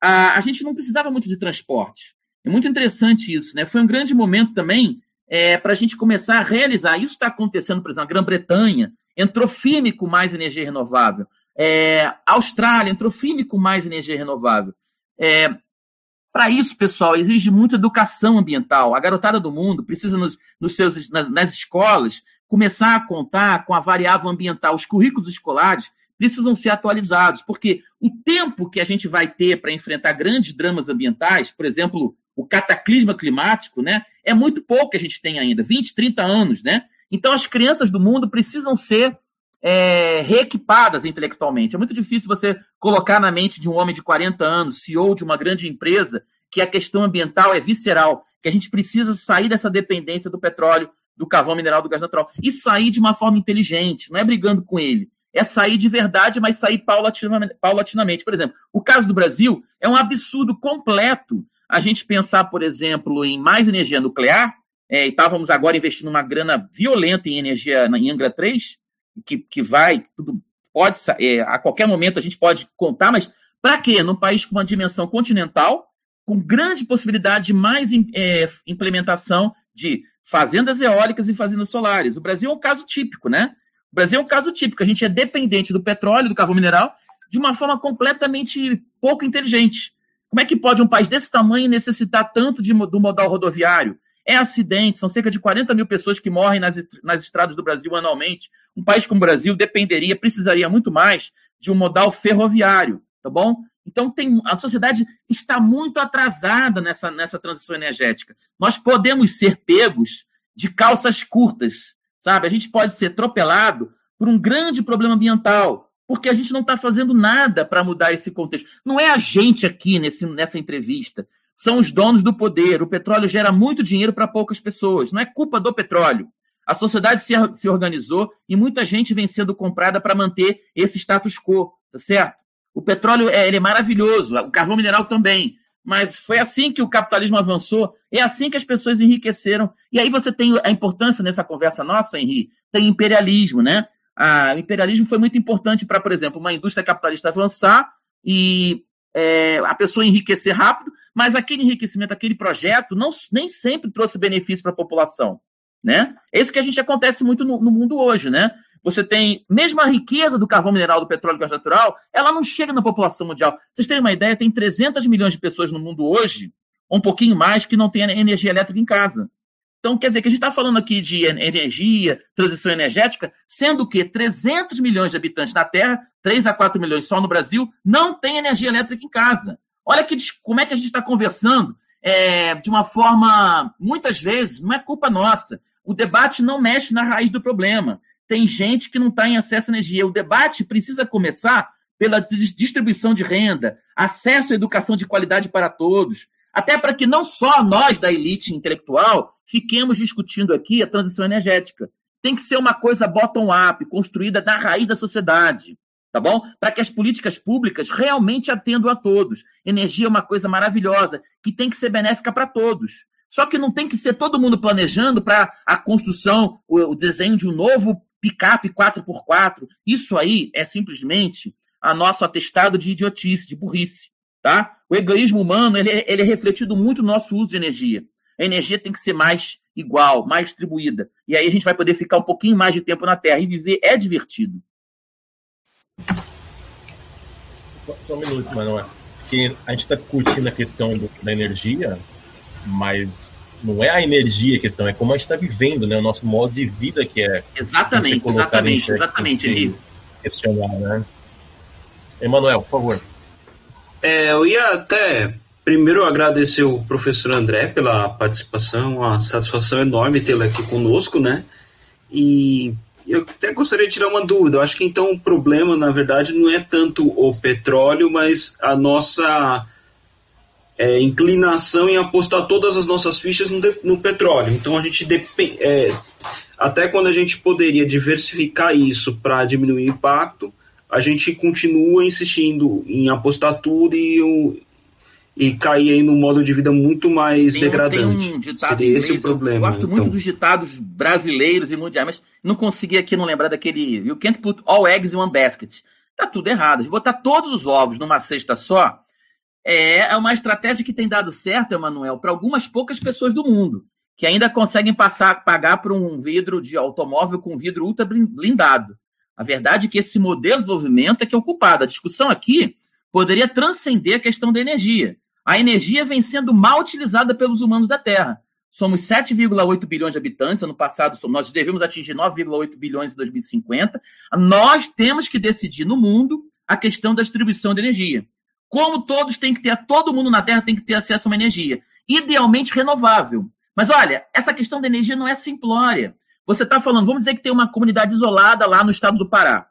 a, a gente não precisava muito de transporte. É muito interessante isso, né? Foi um grande momento também é, para a gente começar a realizar. Isso está acontecendo, por exemplo, na Grã-Bretanha, entrou firme com mais energia renovável. É, Austrália entrou firme com mais energia renovável. É, para isso, pessoal, exige muita educação ambiental. A garotada do mundo precisa, nos, nos seus, nas, nas escolas, começar a contar com a variável ambiental. Os currículos escolares precisam ser atualizados, porque o tempo que a gente vai ter para enfrentar grandes dramas ambientais, por exemplo, o cataclisma climático, né, é muito pouco que a gente tem ainda, 20, 30 anos, né? Então as crianças do mundo precisam ser é, reequipadas intelectualmente. É muito difícil você colocar na mente de um homem de 40 anos, CEO de uma grande empresa, que a questão ambiental é visceral, que a gente precisa sair dessa dependência do petróleo, do carvão mineral, do gás natural, e sair de uma forma inteligente, não é brigando com ele, é sair de verdade, mas sair paulatinamente. Por exemplo, o caso do Brasil é um absurdo completo a gente pensar, por exemplo, em mais energia nuclear, é, e estávamos agora investindo uma grana violenta em energia em Angra 3, que, que vai, tudo pode, é, a qualquer momento a gente pode contar, mas para quê? Num país com uma dimensão continental, com grande possibilidade de mais é, implementação de fazendas eólicas e fazendas solares. O Brasil é um caso típico, né? O Brasil é um caso típico. A gente é dependente do petróleo, do carvão mineral, de uma forma completamente pouco inteligente. Como é que pode um país desse tamanho necessitar tanto de, do modal rodoviário? É acidente, são cerca de 40 mil pessoas que morrem nas, nas estradas do Brasil anualmente. Um país como o Brasil dependeria, precisaria muito mais de um modal ferroviário, tá bom? Então tem, a sociedade está muito atrasada nessa, nessa transição energética. Nós podemos ser pegos de calças curtas, sabe? A gente pode ser atropelado por um grande problema ambiental, porque a gente não está fazendo nada para mudar esse contexto. Não é a gente aqui nesse, nessa entrevista, são os donos do poder. O petróleo gera muito dinheiro para poucas pessoas. Não é culpa do petróleo. A sociedade se, se organizou e muita gente vem sendo comprada para manter esse status quo, tá certo? O petróleo é, é maravilhoso, o carvão mineral também. Mas foi assim que o capitalismo avançou, é assim que as pessoas enriqueceram. E aí você tem a importância nessa conversa nossa, Henri, tem imperialismo, né? Ah, o imperialismo foi muito importante para, por exemplo, uma indústria capitalista avançar e é, a pessoa enriquecer rápido, mas aquele enriquecimento, aquele projeto, não, nem sempre trouxe benefício para a população. Né? É isso que a gente acontece muito no, no mundo hoje, né? Você tem, mesmo a riqueza do carvão mineral, do petróleo e gás natural, ela não chega na população mundial. Vocês terem uma ideia, tem 300 milhões de pessoas no mundo hoje, um pouquinho mais, que não tem energia elétrica em casa. Então, quer dizer que a gente está falando aqui de energia, transição energética, sendo que 300 milhões de habitantes na Terra, 3 a 4 milhões só no Brasil, não tem energia elétrica em casa. Olha que, como é que a gente está conversando é, de uma forma, muitas vezes, não é culpa nossa. O debate não mexe na raiz do problema tem gente que não está em acesso à energia. O debate precisa começar pela distribuição de renda, acesso à educação de qualidade para todos, até para que não só nós da elite intelectual fiquemos discutindo aqui a transição energética. Tem que ser uma coisa bottom-up, construída na raiz da sociedade, tá bom? Para que as políticas públicas realmente atendam a todos. Energia é uma coisa maravilhosa que tem que ser benéfica para todos. Só que não tem que ser todo mundo planejando para a construção, o desenho de um novo picape 4x4. Isso aí é simplesmente a nosso atestado de idiotice, de burrice. Tá? O egoísmo humano ele, é, ele é refletido muito no nosso uso de energia. A energia tem que ser mais igual, mais distribuída. E aí a gente vai poder ficar um pouquinho mais de tempo na Terra. E viver é divertido. Só, só um minuto, porque a gente está discutindo a questão do, da energia, mas não é a energia a questão, é como a gente está vivendo, né? O nosso modo de vida que é. Exatamente, exatamente, xeque, exatamente, Questionar, né? Emanuel, por favor. É, eu ia até primeiro agradecer o professor André pela participação, uma satisfação enorme tê-lo aqui conosco, né? E eu até gostaria de tirar uma dúvida. Eu acho que então o problema, na verdade, não é tanto o petróleo, mas a nossa é, inclinação em apostar todas as nossas fichas no, no petróleo. Então a gente depende. É, até quando a gente poderia diversificar isso para diminuir o impacto, a gente continua insistindo em apostar tudo e, o, e cair aí num modo de vida muito mais tem, degradante. Tem um ditado Seria inglês, esse o problema. Eu gosto então. muito dos ditados brasileiros e mundiais, mas não consegui aqui não lembrar daquele You can't put all eggs in one basket. Tá tudo errado. Botar todos os ovos numa cesta só é, é uma estratégia que tem dado certo, Emanuel, para algumas poucas pessoas do mundo, que ainda conseguem passar, pagar por um vidro de automóvel com vidro ultra blindado. A verdade é que esse modelo de desenvolvimento é que é ocupado. A discussão aqui poderia transcender a questão da energia. A energia vem sendo mal utilizada pelos humanos da Terra. Somos 7,8 bilhões de habitantes. Ano passado, nós devemos atingir 9,8 bilhões em 2050. Nós temos que decidir no mundo a questão da distribuição de energia. Como todos têm que ter, todo mundo na Terra tem que ter acesso a uma energia, idealmente renovável. Mas olha, essa questão da energia não é simplória. Você está falando, vamos dizer que tem uma comunidade isolada lá no estado do Pará.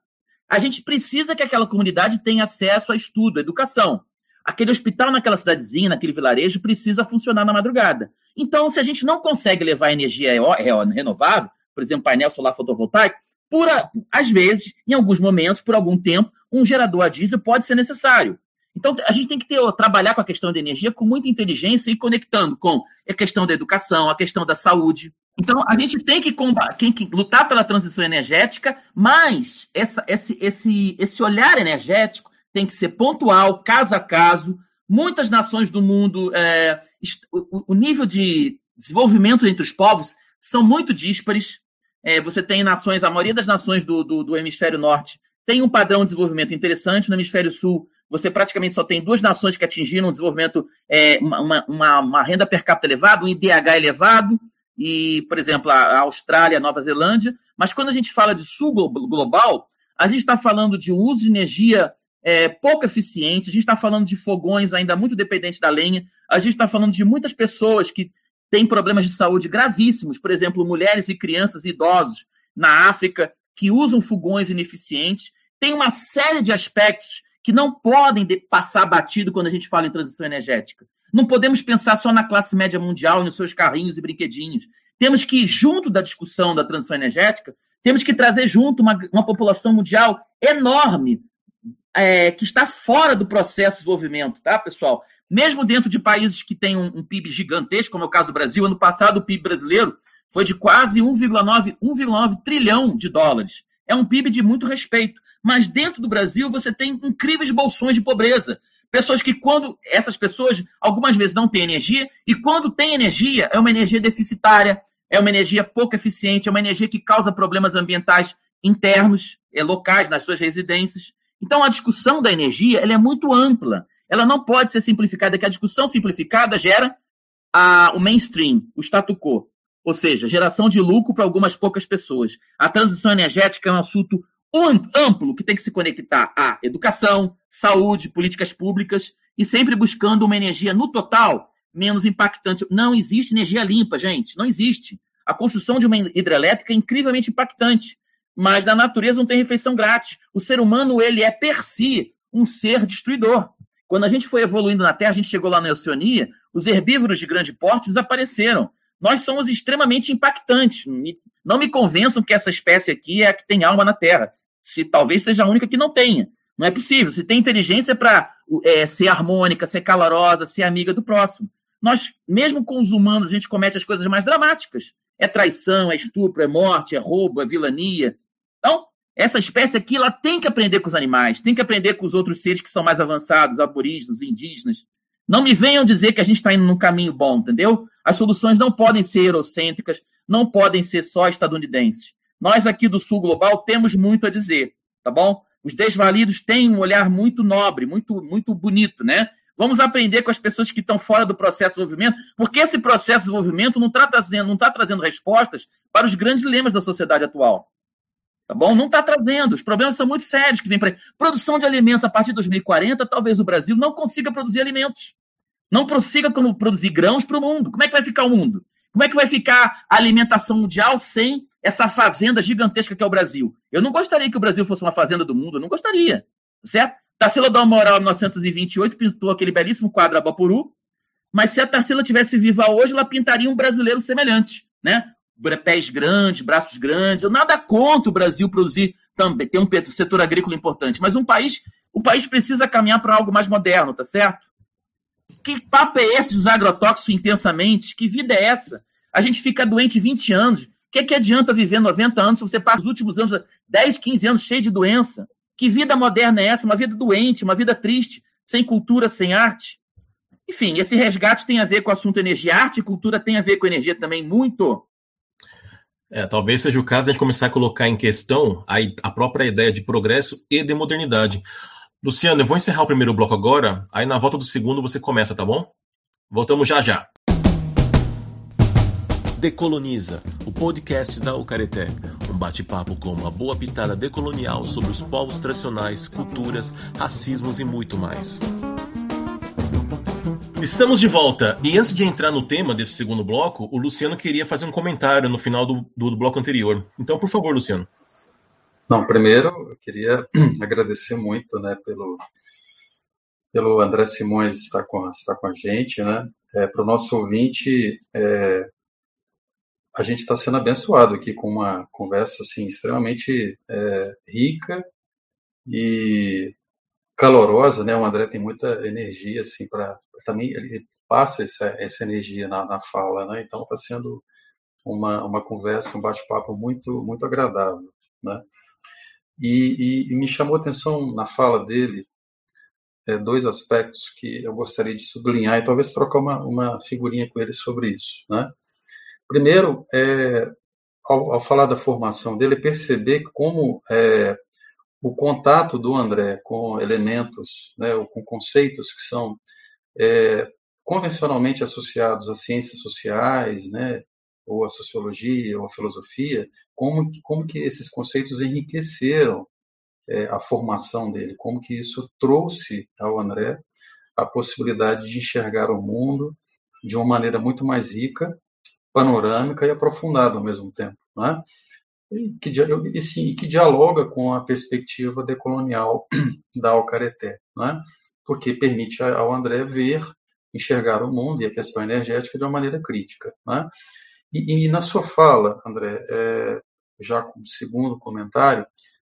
A gente precisa que aquela comunidade tenha acesso a estudo, a educação. Aquele hospital naquela cidadezinha, naquele vilarejo, precisa funcionar na madrugada. Então, se a gente não consegue levar energia renovável, por exemplo, painel solar fotovoltaico, por, às vezes, em alguns momentos, por algum tempo, um gerador a diesel pode ser necessário. Então, a gente tem que ter, trabalhar com a questão da energia com muita inteligência e conectando com a questão da educação, a questão da saúde. Então, a gente tem que, tem que lutar pela transição energética, mas essa, esse, esse, esse olhar energético tem que ser pontual, caso a caso. Muitas nações do mundo, é, o, o, nível de desenvolvimento entre os povos são muito díspares. É, você tem nações, a maioria das nações do, do, do hemisfério norte tem um padrão de desenvolvimento interessante, no hemisfério sul você praticamente só tem duas nações que atingiram um desenvolvimento, é, uma, uma, uma, renda per capita elevada, um IDH elevado, e, por exemplo, a Austrália, a Nova Zelândia. Mas quando a gente fala de sul global, a gente está falando de um uso de energia é, pouco eficiente, a gente está falando de fogões ainda muito dependentes da lenha, a gente está falando de muitas pessoas que têm problemas de saúde gravíssimos, por exemplo, mulheres e crianças e idosos na África que usam fogões ineficientes. Tem uma série de aspectos que não podem passar batido quando a gente fala em transição energética. Não podemos pensar só na classe média mundial, nos seus carrinhos e brinquedinhos. Temos que, junto da discussão da transição energética, temos que trazer junto uma, uma população mundial enorme é, que está fora do processo de desenvolvimento, tá, pessoal? Mesmo dentro de países que têm um, um PIB gigantesco, como é o caso do Brasil, ano passado o PIB brasileiro foi de quase 1,9 trilhão de dólares. É um PIB de muito respeito. Mas dentro do Brasil você tem incríveis bolsões de pobreza. Pessoas que, quando essas pessoas, algumas vezes não têm energia, e quando tem energia, é uma energia deficitária, é uma energia pouco eficiente, é uma energia que causa problemas ambientais internos, é, locais, nas suas residências. Então, a discussão da energia ela é muito ampla. Ela não pode ser simplificada, que a discussão simplificada gera a, o mainstream, o status quo. Ou seja, geração de lucro para algumas poucas pessoas. A transição energética é um assunto amplo que tem que se conectar à educação, saúde, políticas públicas e sempre buscando uma energia no total menos impactante. Não existe energia limpa, gente, não existe. A construção de uma hidrelétrica é incrivelmente impactante, mas na natureza não tem refeição grátis. O ser humano, ele é per si um ser destruidor. Quando a gente foi evoluindo na Terra, a gente chegou lá na Oceania, os herbívoros de grande porte desapareceram. Nós somos extremamente impactantes. Não me convençam que essa espécie aqui é a que tem alma na Terra se talvez seja a única que não tenha. Não é possível. Se tem inteligência para é, ser harmônica, ser calorosa, ser amiga do próximo. Nós, mesmo com os humanos, a gente comete as coisas mais dramáticas. É traição, é estupro, é morte, é roubo, é vilania. Então, essa espécie aqui, ela tem que aprender com os animais, tem que aprender com os outros seres que são mais avançados, aborígenes, indígenas. Não me venham dizer que a gente está indo num caminho bom, entendeu? As soluções não podem ser eurocêntricas, não podem ser só estadunidenses. Nós aqui do Sul Global temos muito a dizer, tá bom? Os desvalidos têm um olhar muito nobre, muito, muito bonito, né? Vamos aprender com as pessoas que estão fora do processo de desenvolvimento, porque esse processo de desenvolvimento não está trazendo, tá trazendo respostas para os grandes dilemas da sociedade atual. Tá bom? Não está trazendo. Os problemas são muito sérios que vem para produção de alimentos a partir de 2040, talvez o Brasil não consiga produzir alimentos. Não consiga produzir grãos para o mundo. Como é que vai ficar o mundo? Como é que vai ficar a alimentação mundial sem essa fazenda gigantesca que é o Brasil? Eu não gostaria que o Brasil fosse uma fazenda do mundo, eu não gostaria. Certo? Tarsila do Amaral, em 1928, pintou aquele belíssimo quadro Abapuru, mas se a Tarsila tivesse viva hoje, ela pintaria um brasileiro semelhante, né? Pés grandes, braços grandes. Eu nada contra o Brasil produzir também, ter um setor agrícola importante, mas um país, o país precisa caminhar para algo mais moderno, tá certo? Que papo é esse dos agrotóxicos intensamente? Que vida é essa? A gente fica doente 20 anos. O que, que adianta viver 90 anos se você passa os últimos anos, 10, 15 anos cheio de doença? Que vida moderna é essa? Uma vida doente, uma vida triste, sem cultura, sem arte? Enfim, esse resgate tem a ver com o assunto energia. Arte e cultura tem a ver com energia também, muito. É, talvez seja o caso de a gente começar a colocar em questão a, a própria ideia de progresso e de modernidade. Luciano, eu vou encerrar o primeiro bloco agora, aí na volta do segundo você começa, tá bom? Voltamos já já. Decoloniza, o podcast da Ucareté. Um bate-papo com uma boa pitada decolonial sobre os povos tradicionais, culturas, racismos e muito mais. Estamos de volta. E antes de entrar no tema desse segundo bloco, o Luciano queria fazer um comentário no final do, do, do bloco anterior. Então, por favor, Luciano. Não, primeiro eu queria agradecer muito, né, pelo pelo André Simões estar com estar com a gente, né? É, Para o nosso ouvinte, é, a gente está sendo abençoado aqui com uma conversa assim extremamente é, rica e calorosa, né? O André tem muita energia assim para também ele passa essa, essa energia na, na fala, né? Então está sendo uma, uma conversa, um bate-papo muito muito agradável, né? E, e, e, me chamou a atenção na fala dele é, dois aspectos que eu gostaria de sublinhar e talvez trocar uma, uma figurinha com ele sobre isso. Né? Primeiro, é, ao, ao, falar da formação dele, perceber como é, o contato do André com elementos, né, ou com conceitos que são é, convencionalmente associados às ciências sociais, né, ou a sociologia, ou a filosofia, como, como que esses conceitos enriqueceram é, a formação dele, como que isso trouxe ao André a possibilidade de enxergar o mundo de uma maneira muito mais rica, panorâmica e aprofundada ao mesmo tempo, né? E que, e, sim, que dialoga com a perspectiva decolonial da Alcareté, né? porque permite ao André ver, enxergar o mundo e a questão energética de uma maneira crítica. Né? E, e, na sua fala, André, é, já como segundo comentário,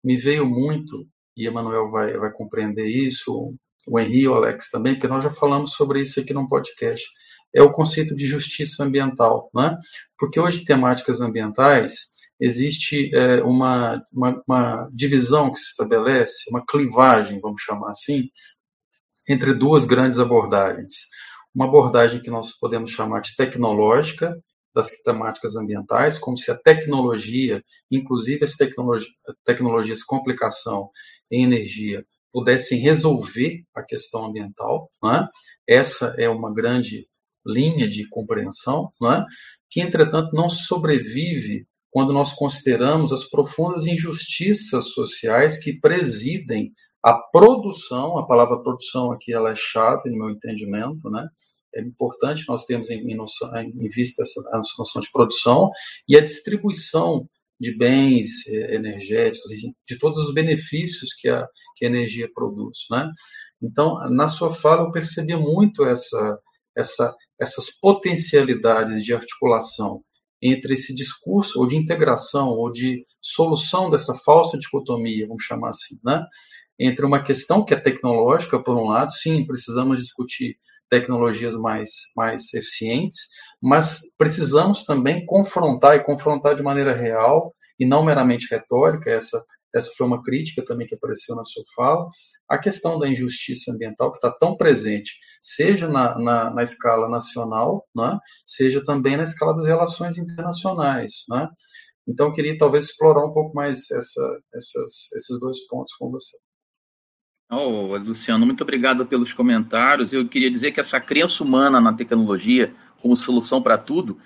me veio muito, e Emanuel vai, vai compreender isso, o Henri e o Alex também, porque nós já falamos sobre isso aqui no podcast, é o conceito de justiça ambiental. Né? Porque hoje, temáticas ambientais, existe é, uma, uma, uma divisão que se estabelece, uma clivagem, vamos chamar assim, entre duas grandes abordagens. Uma abordagem que nós podemos chamar de tecnológica, das temáticas ambientais, como se a tecnologia, inclusive as tecnologi tecnologias com aplicação em energia, pudessem resolver a questão ambiental. Né? Essa é uma grande linha de compreensão, né? que, entretanto, não sobrevive quando nós consideramos as profundas injustiças sociais que presidem a produção, a palavra produção aqui ela é chave no meu entendimento, né? é importante nós termos em, noção, em vista essa, noção de produção e a distribuição de bens eh, energéticos, de todos os benefícios que a, que a energia produz. Né? Então, na sua fala, eu percebi muito essa, essa, essas potencialidades de articulação entre esse discurso, ou de integração, ou de solução dessa falsa dicotomia, vamos chamar assim, né? entre uma questão que é tecnológica, por um lado, sim, precisamos discutir tecnologias mais, mais eficientes, mas precisamos também confrontar e confrontar de maneira real e não meramente retórica, essa, essa foi uma crítica também que apareceu na sua fala, a questão da injustiça ambiental que está tão presente, seja na, na, na escala nacional, né, seja também na escala das relações internacionais. Né? Então, eu queria talvez explorar um pouco mais essa, essas, esses dois pontos com você. Oh, Luciano, muito obrigado pelos comentários. Eu queria dizer que essa crença humana na tecnologia como solução para tudo,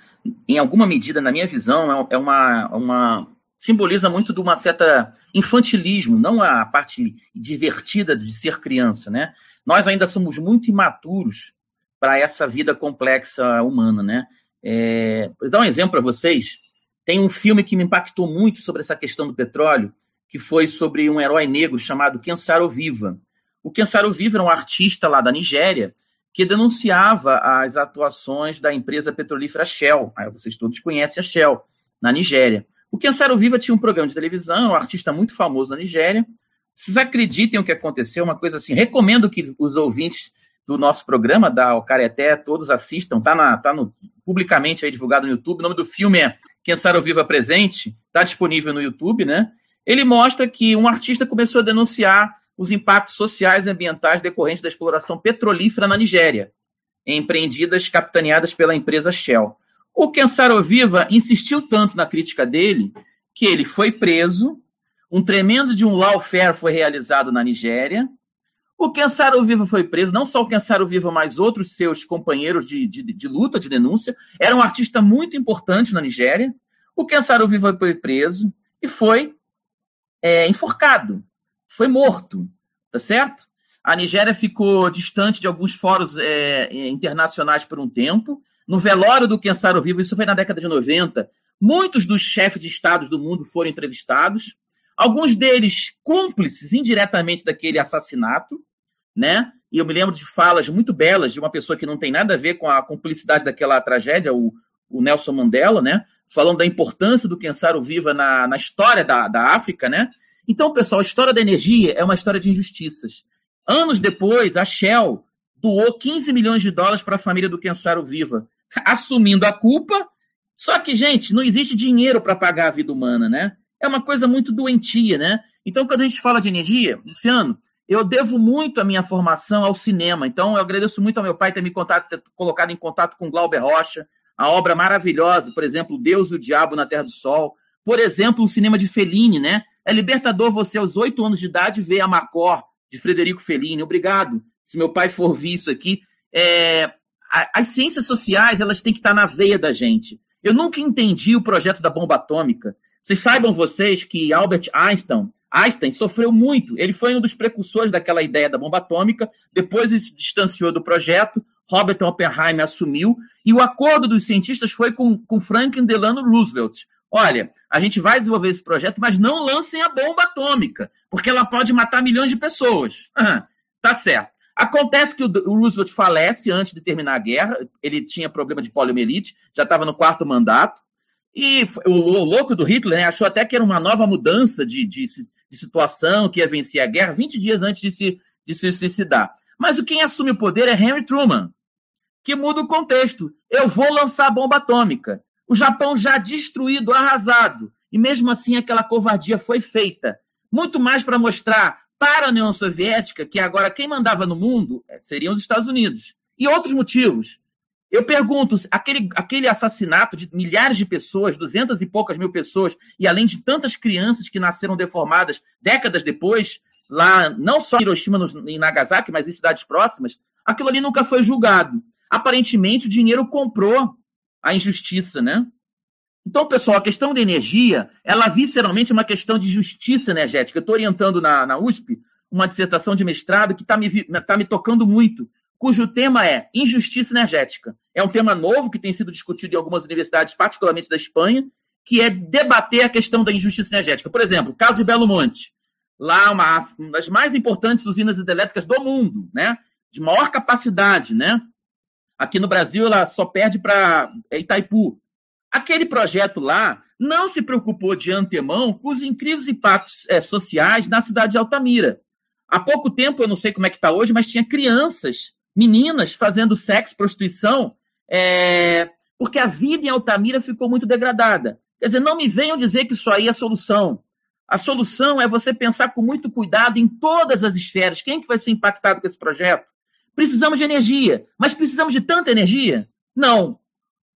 em alguma medida, na minha visão, é, é uma, uma simboliza muito de uma certa infantilismo, não a parte divertida de ser criança, né? Nós ainda somos muito imaturos para essa vida complexa humana, né? É, vou dar um exemplo para vocês. Tem um filme que me impactou muito sobre essa questão do petróleo, que foi sobre um herói negro chamado Kensaro Viva. O Kensaro Viva era um artista lá da Nigéria que denunciava as atuações da empresa petrolífera Shell. Aí vocês todos conhecem a Shell, na Nigéria. O Kensaro Viva tinha um programa de televisão, um artista muito famoso na Nigéria. Vocês acreditem o que aconteceu? Uma coisa assim, recomendo que os ouvintes do nosso programa, da Ocareté, todos assistam, tá, na, tá no, publicamente aí divulgado no YouTube. O nome do filme é Kensaro Viva Presente, tá disponível no YouTube, né? Ele mostra que um artista começou a denunciar os impactos sociais e ambientais decorrentes da exploração petrolífera na Nigéria, empreendidas capitaneadas pela empresa Shell. O Kensaro Viva insistiu tanto na crítica dele que ele foi preso, um tremendo de um lawfare foi realizado na Nigéria. O Kensaro Viva foi preso, não só o Kensaro Viva, mas outros seus companheiros de, de, de luta, de denúncia. Era um artista muito importante na Nigéria. O Kensaro Viva foi preso e foi é, enforcado, foi morto, tá certo? A Nigéria ficou distante de alguns fóruns é, internacionais por um tempo. No velório do Kensaro Vivo, isso foi na década de 90, muitos dos chefes de estados do mundo foram entrevistados, alguns deles cúmplices indiretamente daquele assassinato, né? E eu me lembro de falas muito belas de uma pessoa que não tem nada a ver com a cumplicidade daquela tragédia, o, o Nelson Mandela, né? Falando da importância do Kensaro Viva na, na história da, da África, né? Então, pessoal, a história da energia é uma história de injustiças. Anos depois, a Shell doou 15 milhões de dólares para a família do Kensaro Viva, assumindo a culpa. Só que, gente, não existe dinheiro para pagar a vida humana, né? É uma coisa muito doentia, né? Então, quando a gente fala de energia, Luciano, eu devo muito a minha formação ao cinema. Então, eu agradeço muito ao meu pai ter me contato, ter colocado em contato com Glauber Rocha, a obra maravilhosa, por exemplo, Deus e o Diabo na Terra do Sol. Por exemplo, o cinema de Fellini, né? É libertador você, aos oito anos de idade, ver a Macor, de Frederico Fellini. Obrigado. Se meu pai for ver isso aqui. É... As ciências sociais, elas têm que estar na veia da gente. Eu nunca entendi o projeto da bomba atômica. Vocês saibam vocês que Albert Einstein, Einstein sofreu muito. Ele foi um dos precursores daquela ideia da bomba atômica. Depois ele se distanciou do projeto. Robert Oppenheimer assumiu. E o acordo dos cientistas foi com, com Franklin Delano Roosevelt, olha, a gente vai desenvolver esse projeto, mas não lancem a bomba atômica, porque ela pode matar milhões de pessoas. Uhum, tá certo. Acontece que o Roosevelt falece antes de terminar a guerra, ele tinha problema de poliomielite, já estava no quarto mandato, e o louco do Hitler né, achou até que era uma nova mudança de, de, de, situação, que ia vencer a guerra 20 dias antes de se, de se suicidar. Mas o quem assume o poder é Henry Truman, que muda o contexto. Eu vou lançar a bomba atômica. O Japão já destruído, arrasado. E mesmo assim aquela covardia foi feita. Muito mais para mostrar para a União Soviética que agora quem mandava no mundo eh, seriam os Estados Unidos. E outros motivos. Eu pergunto, aquele, aquele assassinato de milhares de pessoas, duzentas e poucas mil pessoas, e além de tantas crianças que nasceram deformadas décadas depois, lá, não só em Hiroshima e Nagasaki, mas em cidades próximas, aquilo ali nunca foi julgado. Aparentemente, o dinheiro comprou a injustiça, né? Então, pessoal, a questão da energia, ela visceralmente é uma questão de justiça energética. Eu estou orientando na, na USP uma dissertação de mestrado que está me, tá me tocando muito, cujo tema é injustiça energética. É um tema novo que tem sido discutido em algumas universidades, particularmente da Espanha, que é debater a questão da injustiça energética. Por exemplo, caso de Belo Monte, lá uma, uma das mais importantes usinas hidrelétricas do mundo, né? De maior capacidade, né? Aqui no Brasil, ela só perde para Itaipu. Aquele projeto lá não se preocupou de antemão com os incríveis impactos é, sociais na cidade de Altamira. Há pouco tempo, eu não sei como é que está hoje, mas tinha crianças, meninas, fazendo sexo, prostituição, é, porque a vida em Altamira ficou muito degradada. Quer dizer, não me venham dizer que isso aí é a solução. A solução é você pensar com muito cuidado em todas as esferas. Quem que vai ser impactado com esse projeto? Precisamos de energia, mas precisamos de tanta energia? Não.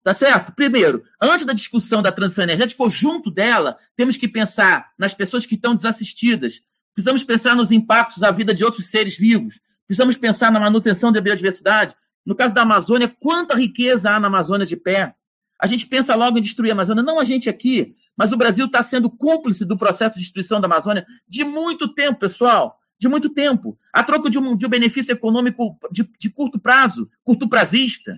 Tá certo? Primeiro, antes da discussão da transição energética, junto dela, temos que pensar nas pessoas que estão desassistidas. Precisamos pensar nos impactos à vida de outros seres vivos. Precisamos pensar na manutenção da biodiversidade. No caso da Amazônia, quanta riqueza há na Amazônia de pé. A gente pensa logo em destruir a Amazônia. Não a gente aqui, mas o Brasil está sendo cúmplice do processo de destruição da Amazônia de muito tempo, pessoal. De muito tempo. A troco de um, de um benefício econômico de, de curto prazo, curto prazista.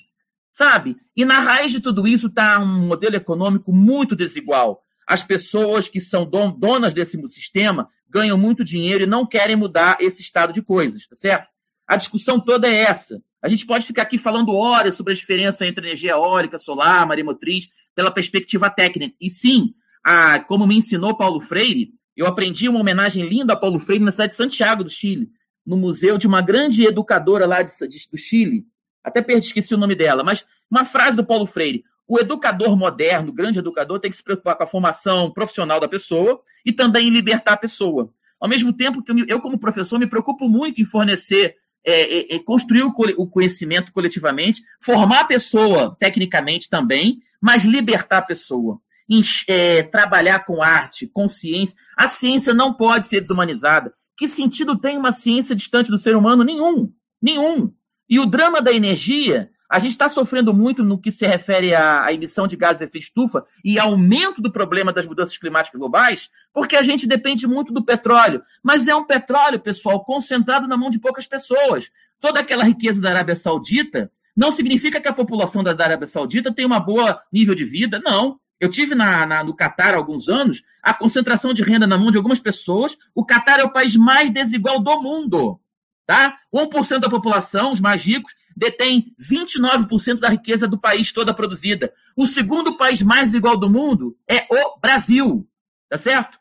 Sabe? E na raiz de tudo isso está um modelo econômico muito desigual. As pessoas que são donas desse sistema ganham muito dinheiro e não querem mudar esse estado de coisas, tá certo? A discussão toda é essa. A gente pode ficar aqui falando horas sobre a diferença entre energia eólica, solar, maremotriz, pela perspectiva técnica. E sim, a, como me ensinou Paulo Freire, eu aprendi uma homenagem linda a Paulo Freire na cidade de Santiago do Chile, no museu de uma grande educadora lá de, de, do Chile. Até perdi, esqueci o nome dela, mas uma frase do Paulo Freire. O educador moderno, grande educador, tem que se preocupar com a formação profissional da pessoa e também em libertar a pessoa. Ao mesmo tempo que eu, como professor, me preocupo muito em fornecer é, é, é, construir o, o, conhecimento coletivamente, formar a pessoa tecnicamente também, mas libertar a pessoa. Em, é, trabalhar com arte, com ciência. A ciência não pode ser desumanizada. Que sentido tem uma ciência distante do ser humano? Nenhum. Nenhum. E o drama da energia a gente está sofrendo muito no que se refere à, emissão de gases de efeito estufa e aumento do problema das mudanças climáticas globais, porque a gente depende muito do petróleo. Mas é um petróleo, pessoal, concentrado na mão de poucas pessoas. Toda aquela riqueza da Arábia Saudita não significa que a população da, Arábia Saudita tem um bom nível de vida, não. Eu tive na, na, no Catar há alguns anos a concentração de renda na mão de algumas pessoas. O Catar é o país mais desigual do mundo. Tá? 1% da população, os mais ricos, detém 29% da riqueza do país toda produzida. O segundo país mais igual do mundo é o Brasil. Tá certo?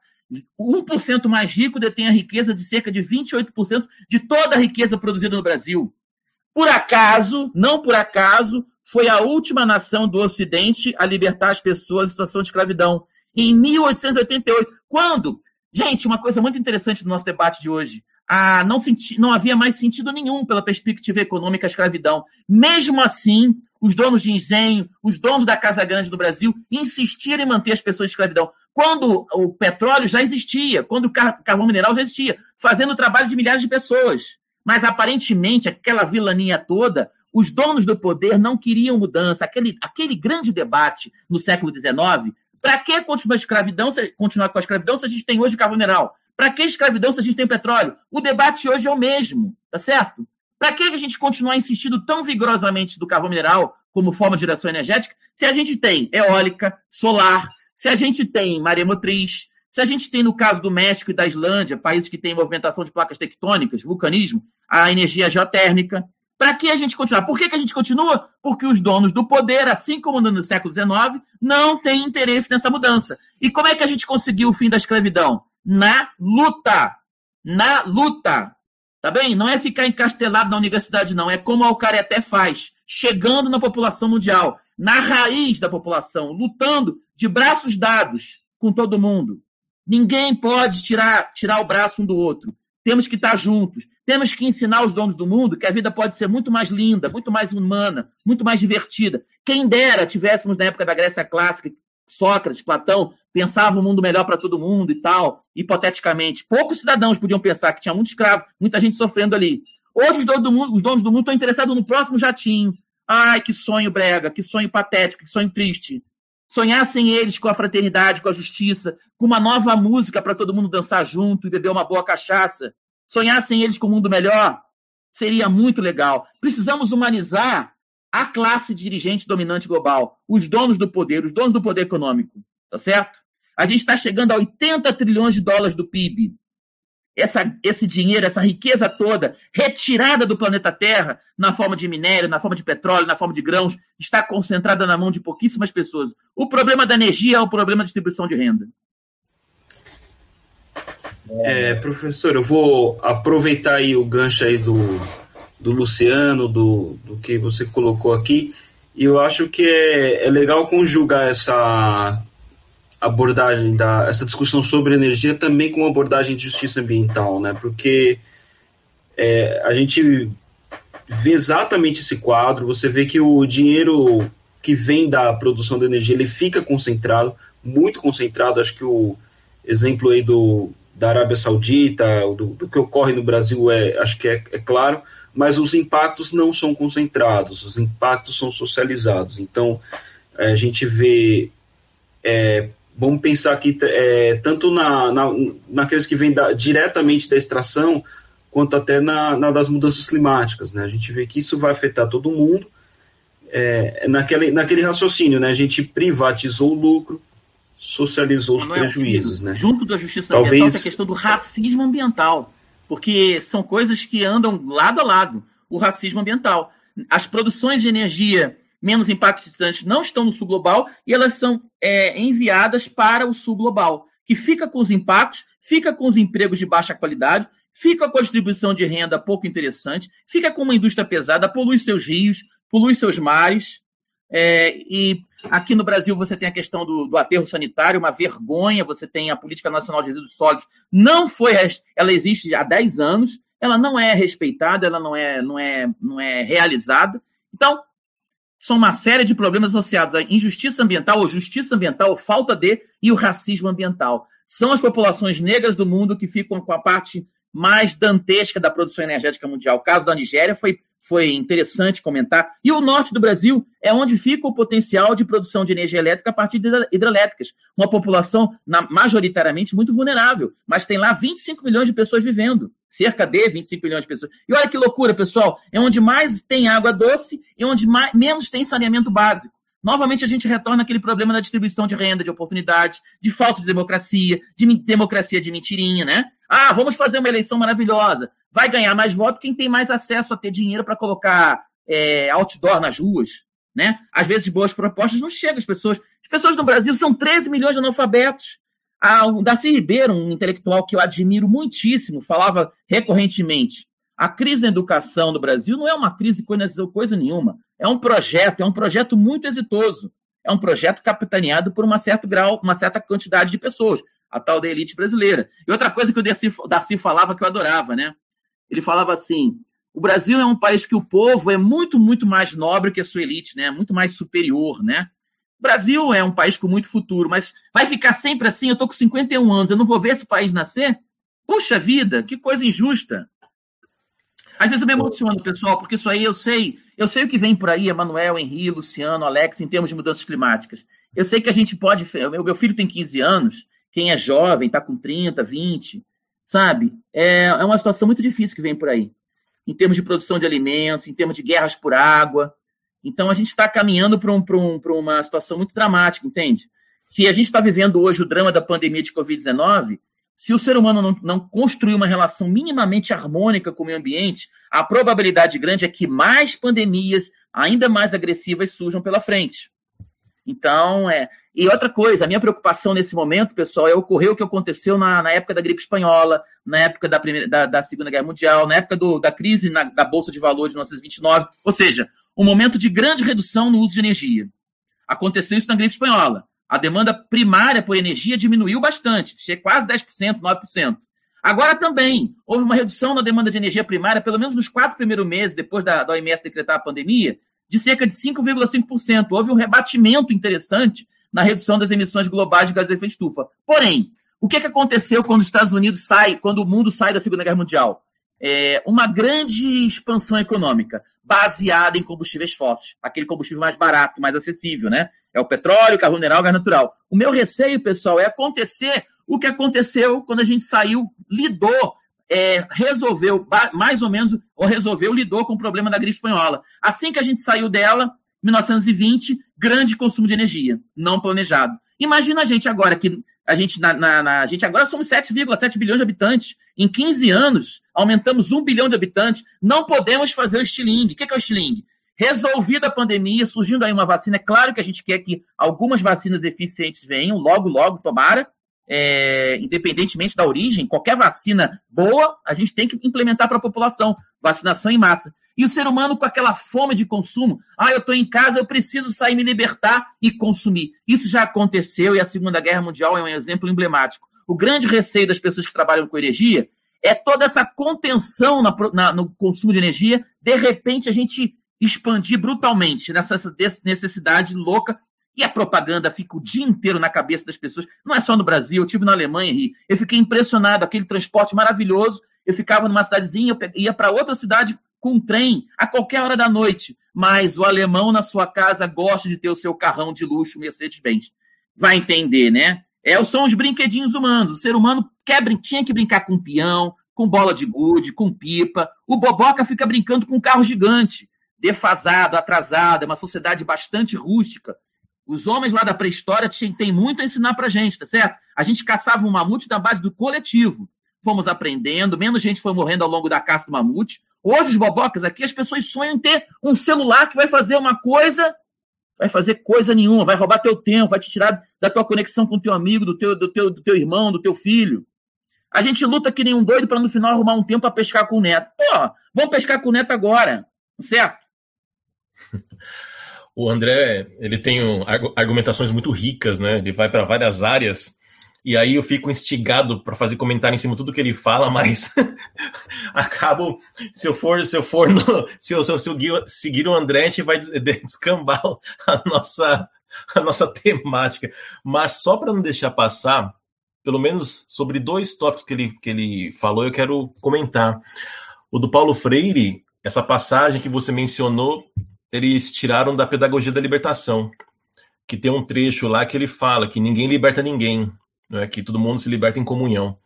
1% mais rico detém a riqueza de cerca de 28% de toda a riqueza produzida no Brasil. Por acaso, não por acaso, foi a última nação do Ocidente a libertar as pessoas em situação de escravidão. Em 1888. Quando? Gente, uma coisa muito interessante do nosso debate de hoje não, senti, não havia mais sentido nenhum pela perspectiva econômica a escravidão. Mesmo assim, os donos de engenho, os donos da Casa Grande do Brasil insistiram em manter as pessoas em escravidão. Quando o petróleo já existia, quando o carvão mineral já existia, fazendo o trabalho de milhares de pessoas. Mas aparentemente, aquela vilania toda, os donos do poder não queriam mudança. Aquele, aquele grande debate no século XIX, para que continuar escravidão, continuar com a escravidão se a gente tem hoje carvão mineral? Para que escravidão se a gente tem petróleo? O debate hoje é o mesmo, tá certo? Para que a gente continuar insistindo tão vigorosamente do carvão mineral como forma de geração energética se a gente tem eólica, solar, se a gente tem maremotriz, se a gente tem, no caso do México e da Islândia, países que têm movimentação de placas tectônicas, vulcanismo, a energia geotérmica. Para que a gente continuar? Por que, que a gente continua? Porque os donos do poder, assim como no século XIX, não têm interesse nessa mudança. E como é que a gente conseguiu o fim da escravidão? Na luta. Na luta. Tá bem? Não é ficar encastelado na universidade, não. É como a Alcareté faz, chegando na população mundial, na raiz da população, lutando de braços dados com todo mundo. Ninguém pode tirar, tirar o braço um do outro. Temos que estar juntos. Temos que ensinar os donos do mundo que a vida pode ser muito mais linda, muito mais humana, muito mais divertida. Quem dera tivéssemos na época da Grécia Clássica Sócrates, Platão, pensavam um mundo melhor para todo mundo e tal, hipoteticamente. Poucos cidadãos podiam pensar que tinha muito escravo, muita gente sofrendo ali. Hoje os donos do mundo, os donos do mundo estão interessados no próximo jatinho. Ai, que sonho brega, que sonho patético, que sonho triste. Sonhassem eles com a fraternidade, com a justiça, com uma nova música para todo mundo dançar junto e beber uma boa cachaça. Sonhassem eles com um mundo melhor. Seria muito legal. Precisamos humanizar a classe dirigente dominante global, os donos do poder, os donos do poder econômico, tá certo? A gente está chegando a 80 trilhões de dólares do PIB. Essa, esse dinheiro, essa riqueza toda, retirada do planeta Terra, na forma de minério, na forma de petróleo, na forma de grãos, está concentrada na mão de pouquíssimas pessoas. O problema da energia é o problema da distribuição de renda. É, professor, eu vou aproveitar aí o gancho aí do, do Luciano, do, do que você colocou aqui, e eu acho que é, é legal conjugar essa abordagem, da, essa discussão sobre energia também com uma abordagem de justiça ambiental, né? Porque é, a gente vê exatamente esse quadro, você vê que o dinheiro que vem da produção de energia, ele fica concentrado, muito concentrado, acho que o exemplo aí do, da Arábia Saudita, do, do, que ocorre no Brasil, é, acho que é, é, claro, mas os impactos não são concentrados, os impactos são socializados. Então, a gente vê. É, vamos pensar aqui, é, tanto na, na, naqueles que vêm diretamente da extração, quanto até na, na, das mudanças climáticas. Né? A gente vê que isso vai afetar todo mundo. É, naquele, naquele raciocínio, né? a gente privatizou o lucro, socializou os prejuízos. né? Junto da justiça Talvez... ambiental, a questão do racismo ambiental, porque são coisas que andam lado a lado. O racismo ambiental. As produções de energia menos impactantes não estão no sul global e elas são é, enviadas para o sul global, que fica com os impactos, fica com os empregos de baixa qualidade, fica com a distribuição de renda pouco interessante, fica com uma indústria pesada, polui seus rios, polui seus mares. É, e aqui no Brasil você tem a questão do, do, aterro sanitário, uma vergonha. Você tem a Política Nacional de Resíduos Sólidos, não foi, ela existe há 10 anos, ela não é respeitada, ela não é, não é, não é realizada. Então, são uma série de problemas associados à injustiça ambiental, ou justiça ambiental, ou falta de, e o racismo ambiental. São as populações negras do mundo que ficam com a parte mais dantesca da produção energética mundial. O caso da Nigéria foi, foi interessante comentar. E o norte do Brasil é onde fica o potencial de produção de energia elétrica a partir de hidrelétricas. Uma população na, majoritariamente muito vulnerável, mas tem lá 25 milhões de pessoas vivendo. Cerca de 25 milhões de pessoas. E olha que loucura, pessoal. É onde mais tem água doce e onde mais, menos tem saneamento básico. Novamente a gente retorna aquele problema da distribuição de renda, de oportunidades, de falta de democracia, de democracia de mentirinha, né? Ah, vamos fazer uma eleição maravilhosa. Vai ganhar mais voto quem tem mais acesso a ter dinheiro para colocar é, outdoor nas ruas, né? Às vezes boas propostas não chegam às pessoas. As pessoas no Brasil são 13 milhões de analfabetos. Ah, o Darcy Ribeiro, um intelectual que eu admiro muitíssimo, falava recorrentemente: a crise na educação do Brasil não é uma crise coisa nenhuma. É um projeto, é um projeto muito exitoso. É um projeto capitaneado por uma certo grau, uma certa quantidade de pessoas, a tal da elite brasileira. E outra coisa que o Darcy, Darcy falava que eu adorava, né? Ele falava assim: o Brasil é um país que o povo é muito, muito mais nobre que a sua elite, né? Muito mais superior, né? O Brasil é um país com muito futuro, mas vai ficar sempre assim? Eu tô com 51 anos, eu não vou ver esse país nascer? Puxa vida, que coisa injusta. Às vezes eu me emociono, pessoal, porque isso aí eu sei, eu sei o que vem por aí, Emanuel, Henri, Luciano, Alex, em termos de mudanças climáticas. Eu sei que a gente pode. Meu, filho tem 15 anos, quem é jovem, está com 30, 20, sabe? É, é uma situação muito difícil que vem por aí, em termos de produção de alimentos, em termos de guerras por água. Então a gente está caminhando para um, um, uma situação muito dramática, entende? Se a gente está vivendo hoje o drama da pandemia de Covid-19, se o ser humano não, não construir uma relação minimamente harmônica com o meio ambiente, a probabilidade grande é que mais pandemias, ainda mais agressivas, surjam pela frente. Então, é. E outra coisa, a minha preocupação nesse momento, pessoal, é ocorrer o que aconteceu na, na época da gripe espanhola, na época da, primeira, da, da Segunda Guerra Mundial, na época do, da crise na, da Bolsa de Valores de 1929. Ou seja, um momento de grande redução no uso de energia. Aconteceu isso na gripe espanhola a demanda primária por energia diminuiu bastante, chega quase 10%, 9%. Agora também houve uma redução na demanda de energia primária, pelo menos nos quatro primeiros meses, depois da, da OMS decretar a pandemia, de cerca de 5,5%. Houve um rebatimento interessante na redução das emissões globais de gases de efeito estufa. Porém, o que, que aconteceu quando os Estados Unidos sai, quando o mundo sai da Segunda Guerra Mundial? É uma grande expansão econômica baseada em combustíveis fósseis, aquele combustível mais barato, mais acessível, né? É o petróleo, o carro mineral, gás natural. O meu receio, pessoal, é acontecer o que aconteceu quando a gente saiu, lidou, é, resolveu, mais ou menos, ou resolveu, lidou com o problema da gripe espanhola. Assim que a gente saiu dela, 1920, grande consumo de energia, não planejado. Imagina a gente agora que a gente, na, na, na a gente agora somos 7,7 bilhões de habitantes. Em 15 anos, aumentamos 1 bilhão de habitantes. Não podemos fazer o estilingue. O que é o estilingue? Resolvida a pandemia, surgindo aí uma vacina, é claro que a gente quer que algumas vacinas eficientes venham, logo, logo, tomara, é, independentemente da origem, qualquer vacina boa, a gente tem que implementar para a população, vacinação em massa. E o ser humano com aquela fome de consumo, ah, eu estou em casa, eu preciso sair, me libertar e consumir. Isso já aconteceu e a Segunda Guerra Mundial é um exemplo emblemático. O grande receio das pessoas que trabalham com energia é toda essa contenção na, na, no consumo de energia. De repente, a gente expandir brutalmente nessa necessidade louca E a propaganda fica o dia inteiro na cabeça das pessoas. Não é só no Brasil, eu tive na Alemanha, Ri. Eu fiquei impressionado, aquele transporte maravilhoso. Eu ficava numa cidadezinha, eu ia para outra cidade com um trem a qualquer hora da noite. Mas o alemão na sua casa gosta de ter o seu carrão de luxo Mercedes-Benz. Vai entender, né? É, são os brinquedinhos humanos. O ser humano quer, tinha que brincar com peão, com bola de gude, com pipa. O boboca fica brincando com um carro gigante, defasado, atrasado. É uma sociedade bastante rústica. Os homens lá da pré-história têm muito a ensinar pra gente, tá certo? A gente caçava um mamute na base do coletivo. Fomos aprendendo, menos gente foi morrendo ao longo da caça do mamute. Hoje, os bobocas aqui, as pessoas sonham em ter um celular que vai fazer uma coisa, vai fazer coisa nenhuma, vai roubar teu tempo, vai te tirar da tua conexão com teu amigo, do teu, do teu, do teu irmão, do teu filho. A gente luta que nem um doido para no final arrumar um tempo para pescar com o neto. Pô, vamos pescar com o neto agora, certo? o André, ele tem argumentações muito ricas, né? Ele vai para várias áreas. E aí eu fico instigado para fazer comentário em cima de tudo que ele fala, mas acabo, se eu for, se eu for no, se eu, se eu seguir o André, a gente vai descambar a nossa, a nossa temática. Mas só para não deixar passar, pelo menos sobre dois tópicos que ele, que ele falou, eu quero comentar. O do Paulo Freire, essa passagem que você mencionou, eles tiraram da Pedagogia da Libertação, que tem um trecho lá que ele fala que ninguém liberta ninguém, né, que todo mundo se liberta em comunhão.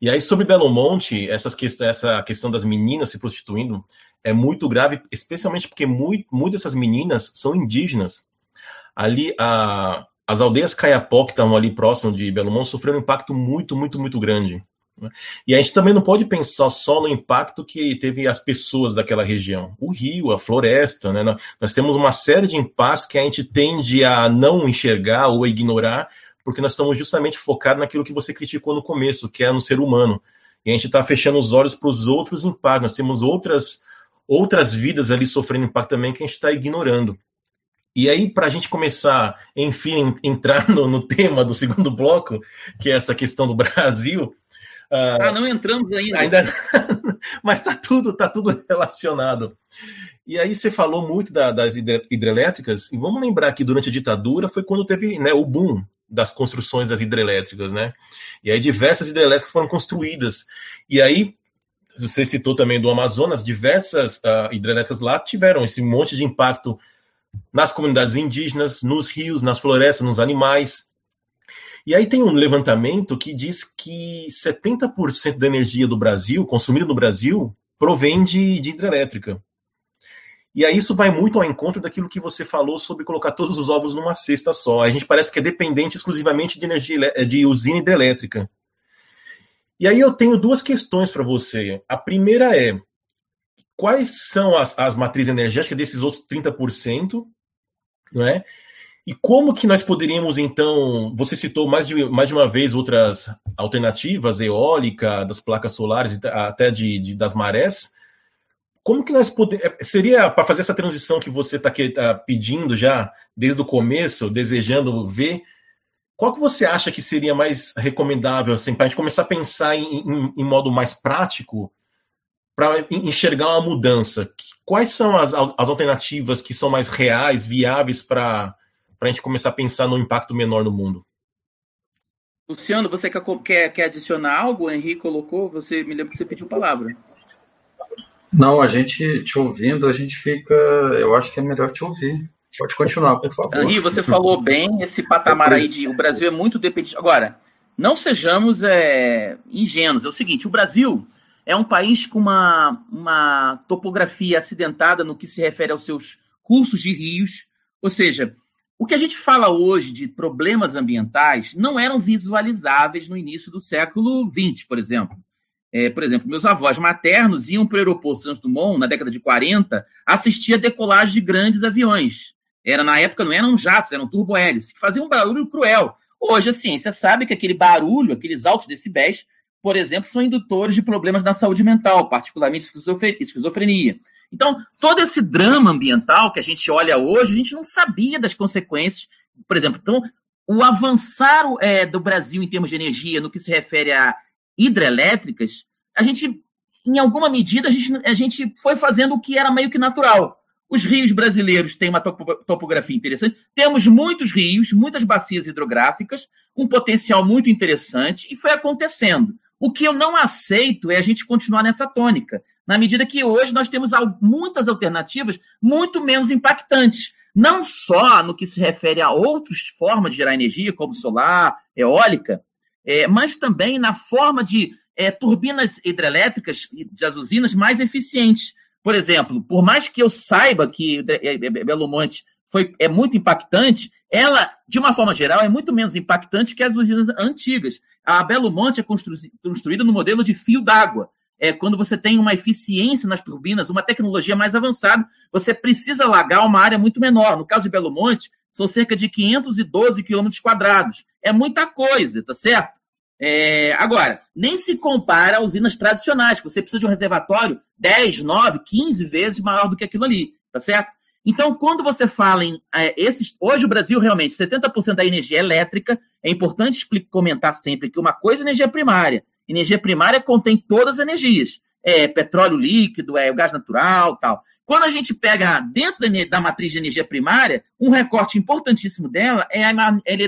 E aí, sobre Belo Monte, essas essa questão das meninas se prostituindo é muito grave, especialmente porque muito, muitas dessas meninas são indígenas. Ali, a, as aldeias Caiapó, que estavam ali próximo de Belo Monte, sofreram um impacto muito, muito, muito grande. Né? E a gente também não pode pensar só no impacto que teve as pessoas daquela região. O rio, a floresta, né? Nós temos uma série de impactos que a gente tende a não enxergar ou ignorar, porque nós estamos justamente focados naquilo que você criticou no começo, que é no ser humano. E a gente está fechando os olhos para os outros impactos. Nós temos outras, outras vidas ali sofrendo impacto também que a gente está ignorando. E aí, para a gente começar, enfim, entrar no, no, tema do segundo bloco, que é essa questão do Brasil, Uh, ah, não entramos ainda. ainda mas está tudo, tá tudo relacionado. E aí você falou muito da, das hidrelétricas, e vamos lembrar que durante a ditadura foi quando teve né, o boom das construções das hidrelétricas, né? E aí diversas hidrelétricas foram construídas. E aí, você citou também do Amazonas, diversas uh, hidrelétricas lá tiveram esse monte de impacto nas comunidades indígenas, nos rios, nas florestas, nos animais. E aí tem um levantamento que diz que 70% da energia do Brasil, consumida no Brasil, provém de, de hidrelétrica. E aí isso vai muito ao encontro daquilo que você falou sobre colocar todos os ovos numa cesta só. A gente parece que é dependente exclusivamente de energia de usina hidrelétrica. E aí eu tenho duas questões para você. A primeira é quais são as, as matrizes energéticas desses outros 30%, não é? E como que nós poderíamos, então, você citou mais de, mais de uma vez outras alternativas, eólica, das placas solares, até de, de das marés, como que nós poderíamos, é, seria para fazer essa transição que você está tá pedindo já, desde o começo, desejando ver, qual que você acha que seria mais recomendável, assim, para a gente começar a pensar em, em, em modo mais prático, para enxergar uma mudança? Quais são as, as alternativas que são mais reais, viáveis para para a gente começar a pensar no impacto menor no mundo. Luciano, você quer, quer, quer adicionar algo? O Henrique colocou, você me lembra que você pediu palavra. Não, a gente te ouvindo, a gente fica. Eu acho que é melhor te ouvir. Pode continuar, por favor. Henrique, você falou bem, esse patamar aí de. O Brasil é muito dependente. Agora, não sejamos é, ingênuos. É o seguinte: o Brasil é um país com uma, uma topografia acidentada no que se refere aos seus cursos de rios. Ou seja, o que a gente fala hoje de problemas ambientais não eram visualizáveis no início do século XX, por exemplo. É, por exemplo, meus avós maternos iam para o aeroporto Santos Dumont, na década de 40, assistir a decolagem de grandes aviões. Era Na época não eram jatos, eram turbohélices, que faziam um barulho cruel. Hoje a ciência sabe que aquele barulho, aqueles altos decibéis, por exemplo, são indutores de problemas na saúde mental, particularmente esquizofrenia. Então, todo esse drama ambiental que a gente olha hoje, a gente não sabia das consequências. Por exemplo, então, o avançar é, do Brasil em termos de energia, no que se refere a hidrelétricas, a gente, em alguma medida, a gente, a gente foi fazendo o que era meio que natural. Os rios brasileiros têm uma topografia interessante. Temos muitos rios, muitas bacias hidrográficas, um potencial muito interessante, e foi acontecendo. O que eu não aceito é a gente continuar nessa tônica, na medida que hoje nós temos muitas alternativas muito menos impactantes. Não só no que se refere a outras formas de gerar energia, como solar, eólica, é, mas também na forma de é, turbinas hidrelétricas das usinas mais eficientes. Por exemplo, por mais que eu saiba que é, é, Belo Monte foi, é muito impactante, ela, de uma forma geral, é muito menos impactante que as usinas antigas. A Belo Monte é constru, construída no modelo de fio d'água. É, quando você tem uma eficiência nas turbinas, uma tecnologia mais avançada, você precisa alagar uma área muito menor. No caso de Belo Monte, são cerca de 512 quilômetros quadrados. É muita coisa, tá certo? É, agora, nem se compara a usinas tradicionais, que você precisa de um reservatório 10, 9, 15 vezes maior do que aquilo ali, tá certo? Então, quando você fala em é, esses. Hoje, o Brasil realmente, 70% da energia é elétrica. É importante comentar sempre que uma coisa é energia primária. Energia primária contém todas as energias. É petróleo líquido, é o gás natural tal. Quando a gente pega dentro da, da matriz de energia primária, um recorte importantíssimo dela é a,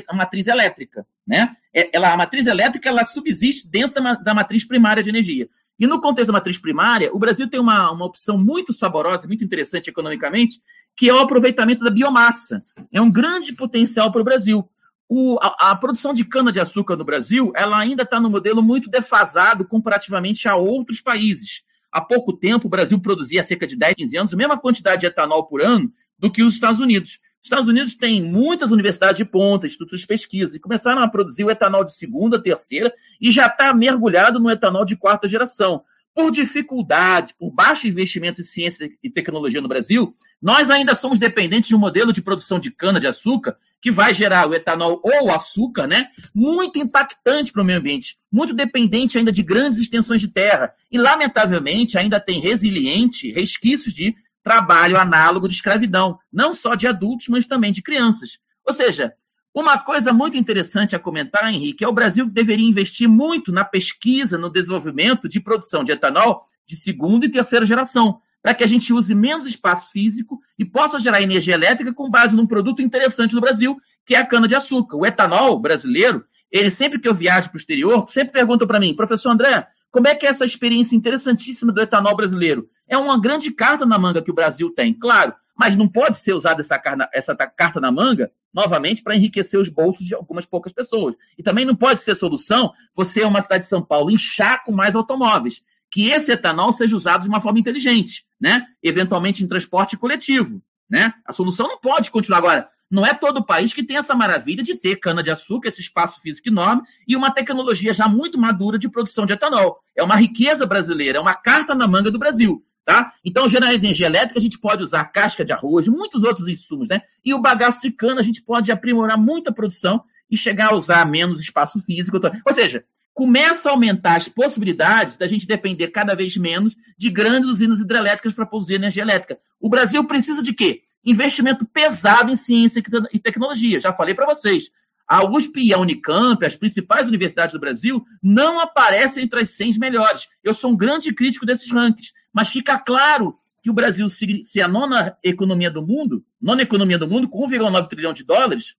a matriz elétrica. Né? É, ela, a matriz elétrica ela subsiste dentro da, da matriz primária de energia. E no contexto da matriz primária, o Brasil tem uma, uma opção muito saborosa, muito interessante economicamente, que é o aproveitamento da biomassa. É um grande potencial para o Brasil. O, a, a, produção de cana-de-açúcar no Brasil ela ainda está no modelo muito defasado comparativamente a outros países. Há pouco tempo, o Brasil produzia cerca de 10, 15 anos a mesma quantidade de etanol por ano do que os Estados Unidos. Os Estados Unidos têm muitas universidades de ponta, institutos de pesquisa, e começaram a produzir o etanol de segunda, terceira, e já está mergulhado no etanol de quarta geração. Por dificuldades, por baixo investimento em ciência e tecnologia no Brasil, nós ainda somos dependentes de um modelo de produção de cana-de-açúcar que vai gerar o etanol ou o açúcar, né? Muito impactante para o meio ambiente, muito dependente ainda de grandes extensões de terra. E, lamentavelmente, ainda tem resiliente resquícios de trabalho análogo de escravidão, não só de adultos, mas também de crianças. Ou seja, uma coisa muito interessante a comentar, Henrique, é o Brasil deveria investir muito na pesquisa, no desenvolvimento de produção de etanol de segunda e terceira geração, para que a gente use menos espaço físico e possa gerar energia elétrica com base num produto interessante no Brasil, que é a cana-de-açúcar. O etanol brasileiro, ele sempre que eu viajo para o exterior, sempre pergunta para mim, professor André, como é que é essa experiência interessantíssima do etanol brasileiro? É uma grande carta na manga que o Brasil tem, claro, mas não pode ser usada essa, essa carta na manga novamente para enriquecer os bolsos de algumas poucas pessoas. E também não pode ser solução você, uma cidade de São Paulo, inchar com mais automóveis. Que esse etanol seja usado de uma forma inteligente, né? Eventualmente em transporte coletivo, né? A solução não pode continuar agora. Não é todo o país que tem essa maravilha de ter cana-de-açúcar, esse espaço físico enorme e uma tecnologia já muito madura de produção de etanol. É uma riqueza brasileira, é uma carta na manga do Brasil. Tá? Então, gerar energia elétrica, a gente pode usar casca de arroz, muitos outros insumos, né? E o bagaço de cana, a gente pode aprimorar muita produção e chegar a usar menos espaço físico. Ou seja, começa a aumentar as possibilidades da gente depender cada vez menos de grandes usinas hidrelétricas para produzir energia elétrica. O Brasil precisa de quê? investimento pesado em ciência e tecnologia. Já falei para vocês. A USP e a Unicamp, as principais universidades do Brasil, não aparecem entre as 100 melhores. Eu sou um grande crítico desses rankings, mas fica claro que o Brasil, se a nona economia do mundo, nona economia do mundo, com 1,9 trilhão de dólares,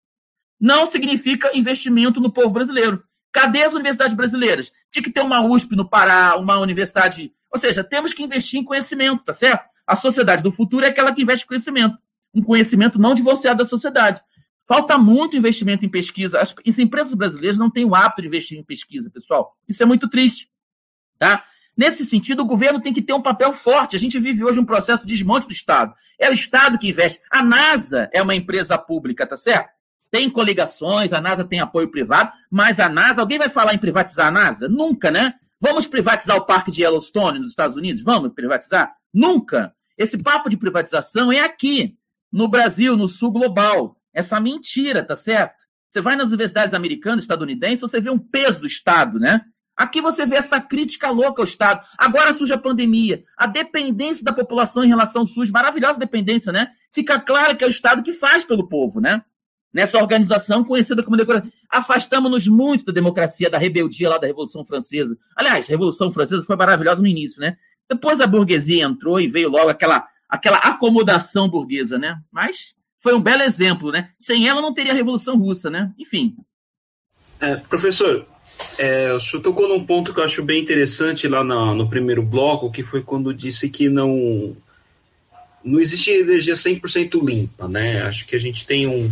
não significa investimento no povo brasileiro. Cadê as universidades brasileiras? Tinha que ter uma USP no Pará, uma universidade. Ou seja, temos que investir em conhecimento, tá certo? A sociedade do futuro é aquela que investe em conhecimento um conhecimento não divorciado da sociedade. Falta muito investimento em pesquisa. As, as empresas brasileiras não têm o hábito de investir em pesquisa, pessoal. Isso é muito triste. Tá? Nesse sentido, o governo tem que ter um papel forte. A gente vive hoje um processo de desmonte do Estado. É o Estado que investe. A NASA é uma empresa pública, tá certo? Tem coligações, a NASA tem apoio privado, mas a NASA, alguém vai falar em privatizar a NASA? Nunca, né? Vamos privatizar o parque de Yellowstone nos Estados Unidos? Vamos privatizar? Nunca. Esse papo de privatização é aqui no Brasil, no sul global. Essa mentira, tá certo? Você vai nas universidades americanas, estadunidenses, você vê um peso do Estado, né? Aqui você vê essa crítica louca ao Estado. Agora surge a pandemia. A dependência da população em relação ao SUS, maravilhosa dependência, né? Fica claro que é o Estado que faz pelo povo, né? Nessa organização conhecida como democracia. Afastamos-nos muito da democracia, da rebeldia lá da Revolução Francesa. Aliás, a Revolução Francesa foi maravilhosa no início, né? Depois a burguesia entrou e veio logo aquela aquela acomodação burguesa, né? Mas foi um belo exemplo, né? Sem ela não teria a Revolução Russa, né? Enfim. É, professor, é, o senhor tocou num ponto que eu acho bem interessante lá no, no primeiro bloco, que foi quando disse que não não existe energia 100% limpa, né? Acho que a gente tem um,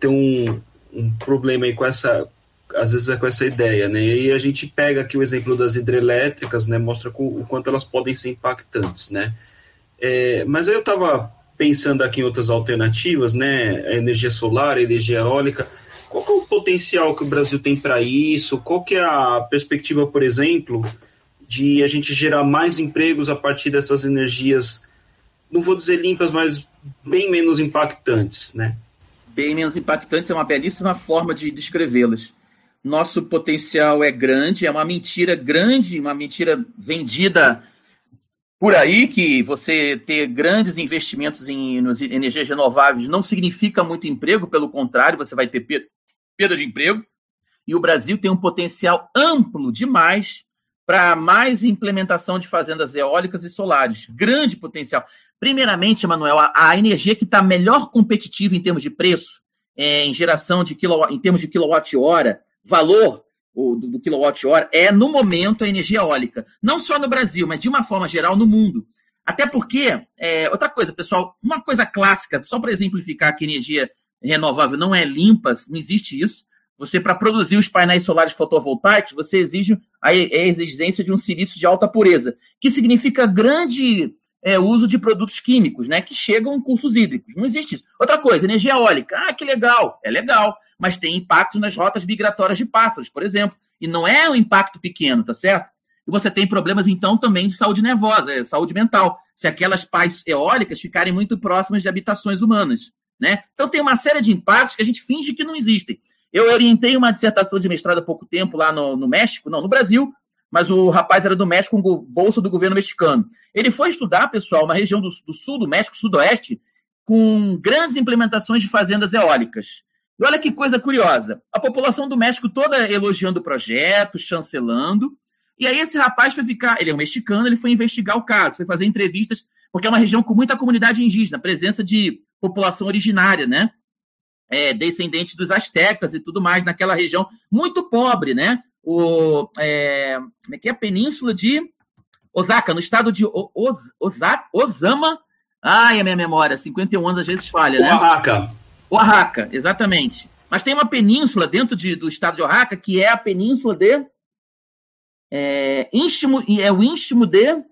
tem um, um problema aí com essa, às vezes é com essa ideia, né? E a gente pega aqui o exemplo das hidrelétricas, né? Mostra o quanto elas podem ser impactantes, né? É, mas aí eu estava pensando aqui em outras alternativas, né? A energia solar, a energia eólica. Qual é o potencial que o Brasil tem para isso? Qual que é a perspectiva, por exemplo, de a gente gerar mais empregos a partir dessas energias, não vou dizer limpas, mas bem menos impactantes, né? Bem menos impactantes é uma belíssima forma de descrevê-las. Nosso potencial é grande, é uma mentira grande, uma mentira vendida por aí que você ter grandes investimentos em energias renováveis não significa muito emprego, pelo contrário, você vai ter perda de emprego. E o Brasil tem um potencial amplo demais para mais implementação de fazendas eólicas e solares. Grande potencial. Primeiramente, Emanuel, a, a, energia que está melhor competitiva em termos de preço, é, em geração de quilowatt, em termos de quilowatt-hora, valor do, do quilowatt-hora é, no momento, a energia eólica. Não só no Brasil, mas de uma forma geral no mundo. Até porque, é, outra coisa, pessoal, uma coisa clássica, só para exemplificar que energia renovável não é limpa, não existe isso. Você, para produzir os painéis solares fotovoltaicos, você exige a, a exigência de um silício de alta pureza, que significa grande é, uso de produtos químicos, né, que chegam em cursos hídricos. Não existe isso. Outra coisa, energia eólica. Ah, que legal. É legal mas tem impacto nas rotas migratórias de pássaros, por exemplo. E não é um impacto pequeno, tá certo? E você tem problemas, então, também de saúde nervosa, é, saúde mental, se aquelas pás eólicas ficarem muito próximas de habitações humanas. Né? Então, tem uma série de impactos que a gente finge que não existem. Eu orientei uma dissertação de mestrado há pouco tempo lá no, no México, não, no Brasil, mas o rapaz era do México com bolsa do governo mexicano. Ele foi estudar, pessoal, uma região do, do sul do México, sudoeste, com grandes implementações de fazendas eólicas. E olha que coisa curiosa. A população do México toda elogiando o projeto, chancelando. E aí esse rapaz foi ficar, ele é um mexicano, ele foi investigar o caso, foi fazer entrevistas, porque é uma região com muita comunidade indígena, presença de população originária, né? É, descendentes dos astecas e tudo mais naquela região muito pobre, né? O, é, como é que é? A península de Osaka, no estado de Os, Osaka, Osama. Ai, a minha memória, 51 anos às vezes falha, né? Oaxaca. Oaxaca, exatamente. Mas tem uma península dentro de, do estado de Oaxaca que é a península de. É, Istmo, é o Istmo de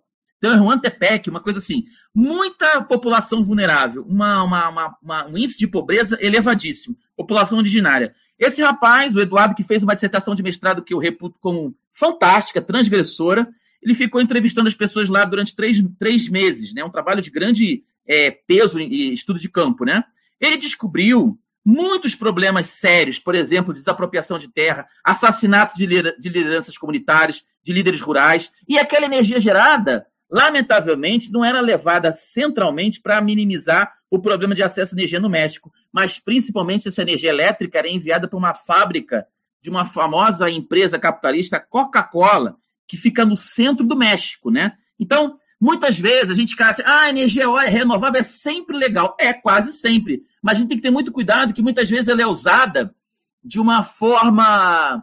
Tehuantepec, uma coisa assim. Muita população vulnerável, uma, uma, uma, uma, um índice de pobreza elevadíssimo, população originária. Esse rapaz, o Eduardo, que fez uma dissertação de mestrado que eu reputo como fantástica, transgressora, ele ficou entrevistando as pessoas lá durante três, três meses, né? Um trabalho de grande é, peso e estudo de campo, né? Ele descobriu muitos problemas sérios, por exemplo, desapropriação de terra, assassinatos de lideranças comunitárias, de líderes rurais, e aquela energia gerada, lamentavelmente, não era levada centralmente para minimizar o problema de acesso à energia no México, mas principalmente essa energia elétrica era enviada para uma fábrica de uma famosa empresa capitalista, Coca-Cola, que fica no centro do México, né? Então, Muitas vezes a gente fica assim, ah, energia renovável é sempre legal. É, quase sempre. Mas a gente tem que ter muito cuidado que muitas vezes ela é usada de uma forma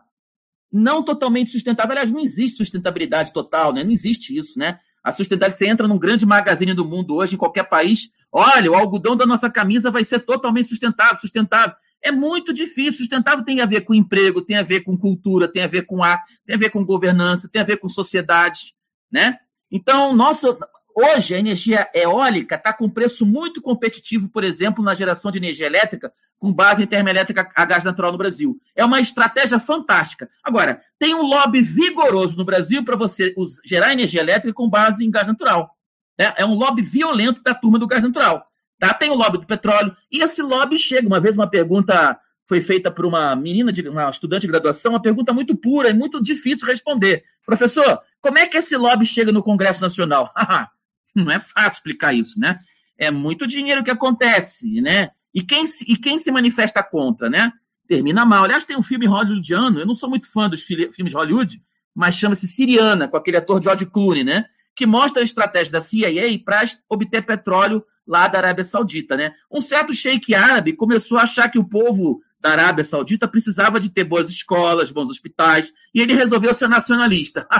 não totalmente sustentável. Aliás, não existe sustentabilidade total, né? Não existe isso, né? A sustentabilidade, você entra num grande magazine do mundo hoje, em qualquer país, olha, o algodão da nossa camisa vai ser totalmente sustentável, sustentável. É muito difícil. Sustentável tem a ver com emprego, tem a ver com cultura, tem a ver com ar, tem a ver com governança, tem a ver com sociedade, né? Então, nosso, hoje a energia eólica está com preço muito competitivo, por exemplo, na geração de energia elétrica com base em termoelétrica a gás natural no Brasil. É uma estratégia fantástica. Agora, tem um lobby vigoroso no Brasil para você gerar energia elétrica com base em gás natural. Né? É um lobby violento da turma do gás natural. Tá? Tem o lobby do petróleo. E esse lobby chega. Uma vez uma pergunta foi feita por uma menina, de, uma estudante de graduação, uma pergunta muito pura e muito difícil de responder. Professor, como é que esse lobby chega no Congresso Nacional? Não é fácil explicar isso, né? É muito dinheiro que acontece, né? E quem, se, e quem se manifesta contra, né? Termina mal. Aliás, tem um filme hollywoodiano, eu não sou muito fã dos filmes Hollywood, mas chama-se Siriana, com aquele ator George Clooney, né? que mostra a estratégia da CIA para obter petróleo lá da Arábia Saudita, né? Um certo sheik árabe começou a achar que o povo da Arábia Saudita precisava de ter boas escolas, bons hospitais, e ele resolveu ser nacionalista.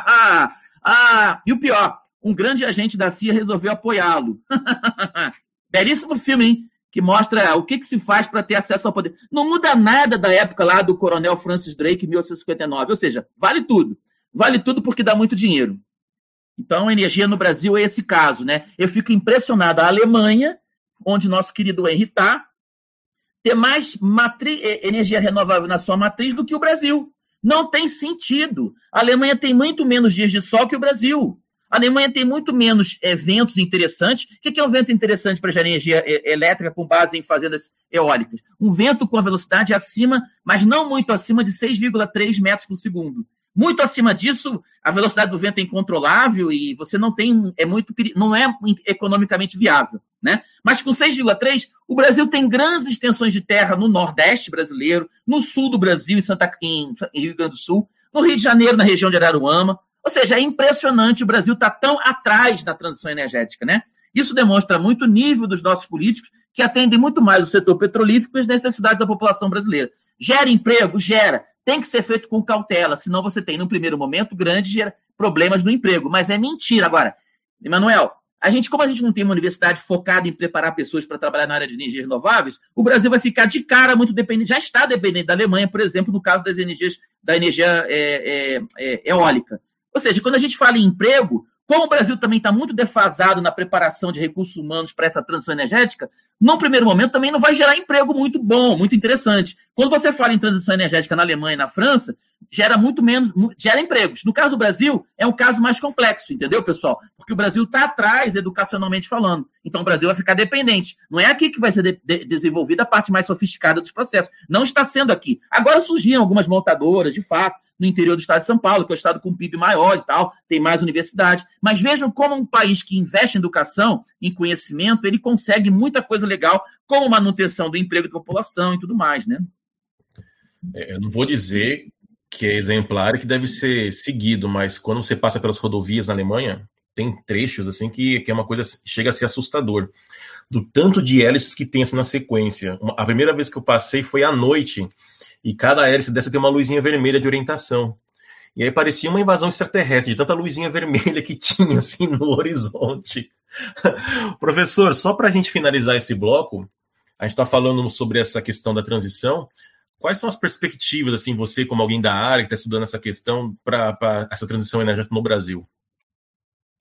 ah, e o pior, um grande agente da CIA resolveu apoiá-lo. Belíssimo filme, hein? Que mostra o que, que se faz para ter acesso ao poder. Não muda nada da época lá do coronel Francis Drake, em 1859. Ou seja, vale tudo. Vale tudo porque dá muito dinheiro. Então, a energia no Brasil é esse caso, né? Eu fico impressionado. A Alemanha, onde nosso querido Henry está, ter mais é, energia renovável na sua matriz do que o Brasil. Não tem sentido. A Alemanha tem muito menos dias de sol que o Brasil. A Alemanha tem muito menos eventos interessantes. O que é um vento interessante para gerar energia é, elétrica com base em fazendas eólicas? Um vento com a velocidade acima, mas não muito acima de 6,3 metros por segundo. Muito acima disso, a velocidade do vento é incontrolável e você não tem, é muito, não é economicamente viável, né? Mas com 6,3, o Brasil tem grandes extensões de terra no Nordeste brasileiro, no sul do Brasil, em, Santa, em, em Rio Grande do Sul, no Rio de Janeiro, na região de Araruama. Ou seja, é impressionante o Brasil estar tá tão atrás na transição energética, né? Isso demonstra muito o nível dos nossos políticos que atendem muito mais o setor petrolífero e as necessidades da população brasileira. Gera emprego? Gera tem que ser feito com cautela, senão você tem, no primeiro momento, grandes problemas no emprego. Mas é mentira. Agora, Emanuel, a gente, como a gente não tem uma universidade focada em preparar pessoas para trabalhar na área de energias renováveis, o Brasil vai ficar de cara muito dependente, já está dependente da Alemanha, por exemplo, no caso das energias, da energia é, é, é, eólica. Ou seja, quando a gente fala em emprego, como o Brasil também está muito defasado na preparação de recursos humanos para essa transição energética, num primeiro momento também não vai gerar emprego muito bom, muito interessante. Quando você fala em transição energética na Alemanha e na França, gera muito menos, gera empregos. No caso do Brasil, é um caso mais complexo, entendeu, pessoal? Porque o Brasil está atrás, educacionalmente falando. Então o Brasil vai ficar dependente. Não é aqui que vai ser de, de, desenvolvida a parte mais sofisticada dos processos. Não está sendo aqui. Agora surgiram algumas montadoras, de fato, no interior do estado de São Paulo, que é o estado com PIB maior e tal, tem mais universidade. Mas vejam como um país que investe em educação, em conhecimento, ele consegue muita coisa legal, como manutenção do emprego da população e tudo mais, né? É, eu não vou dizer que é exemplar e que deve ser seguido, mas quando você passa pelas rodovias na Alemanha, tem trechos assim que, que é uma coisa chega a ser assustador do tanto de hélices que tem assim na sequência. A primeira vez que eu passei foi à noite e cada hélice dessa tem uma luzinha vermelha de orientação. E aí parecia uma invasão extraterrestre, de tanta luzinha vermelha que tinha assim no horizonte. Professor, só para a gente finalizar esse bloco, a gente está falando sobre essa questão da transição. Quais são as perspectivas, assim, você como alguém da área que está estudando essa questão para essa transição energética no Brasil?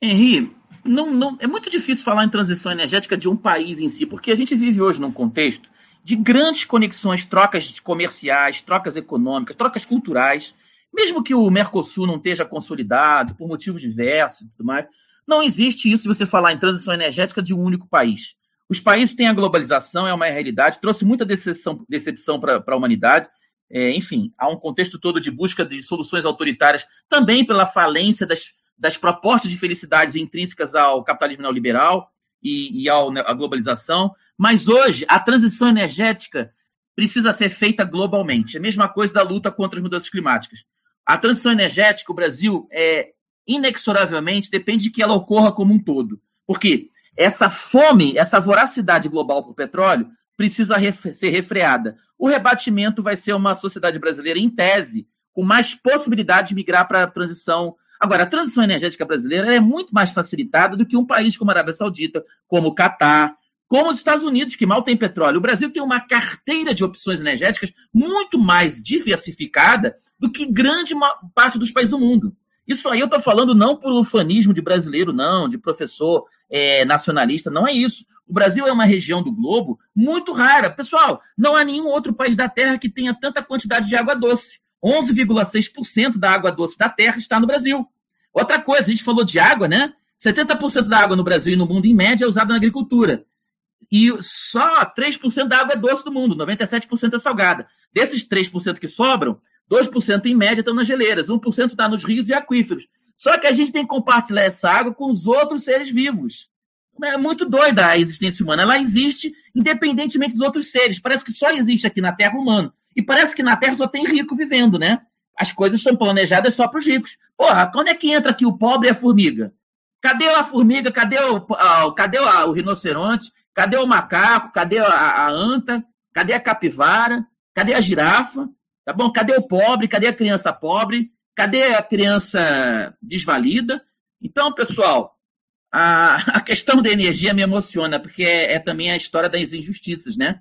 Henri, não, não, é muito difícil falar em transição energética de um país em si, porque a gente vive hoje num contexto de grandes conexões, trocas comerciais, trocas econômicas, trocas culturais. Mesmo que o Mercosul não esteja consolidado por motivos diversos e tudo mais, não existe isso se você falar em transição energética de um único país. Os países têm a globalização, é uma realidade, trouxe muita decepção, decepção para a humanidade. É, enfim, há um contexto todo de busca de soluções autoritárias, também pela falência das, das propostas de felicidades intrínsecas ao capitalismo neoliberal e, e ao, à globalização. Mas hoje, a transição energética precisa ser feita globalmente. É a mesma coisa da luta contra as mudanças climáticas. A transição energética, o Brasil, é inexoravelmente depende de que ela ocorra como um todo. Por quê? Essa fome, essa voracidade global por petróleo precisa ser refreada. O rebatimento vai ser uma sociedade brasileira, em tese, com mais possibilidade de migrar para a transição. Agora, a transição energética brasileira é muito mais facilitada do que um país como a Arábia Saudita, como o Catar, como os Estados Unidos, que mal tem petróleo. O Brasil tem uma carteira de opções energéticas muito mais diversificada do que grande parte dos países do mundo. Isso aí eu estou falando não por ufanismo de brasileiro, não, de professor é, nacionalista, não é isso. O Brasil é uma região do globo muito rara. Pessoal, não há nenhum outro país da Terra que tenha tanta quantidade de água doce. 11,6% da água doce da Terra está no Brasil. Outra coisa, a gente falou de água, né? 70% da água no Brasil e no mundo, em média, é usada na agricultura. E só 3% da água é doce do mundo, 97% é salgada. Desses 3% que sobram, 2% em média estão nas geleiras, 1% está nos rios e aquíferos. Só que a gente tem que compartilhar essa água com os outros seres vivos. É muito doida a existência humana. Ela existe independentemente dos outros seres. Parece que só existe aqui na Terra humano. E parece que na Terra só tem rico vivendo, né? As coisas estão planejadas só para os ricos. Porra, quando é que entra aqui o pobre e a formiga? Cadê a formiga? Cadê o, a, cadê o, o, rinoceronte? Cadê o macaco? Cadê a, a, anta? Cadê a capivara? Cadê a girafa? Tá bom? Cadê o pobre? Cadê a criança pobre? Cadê a criança desvalida? Então, pessoal, a, a questão da energia me emociona, porque é, é, também a história das injustiças, né?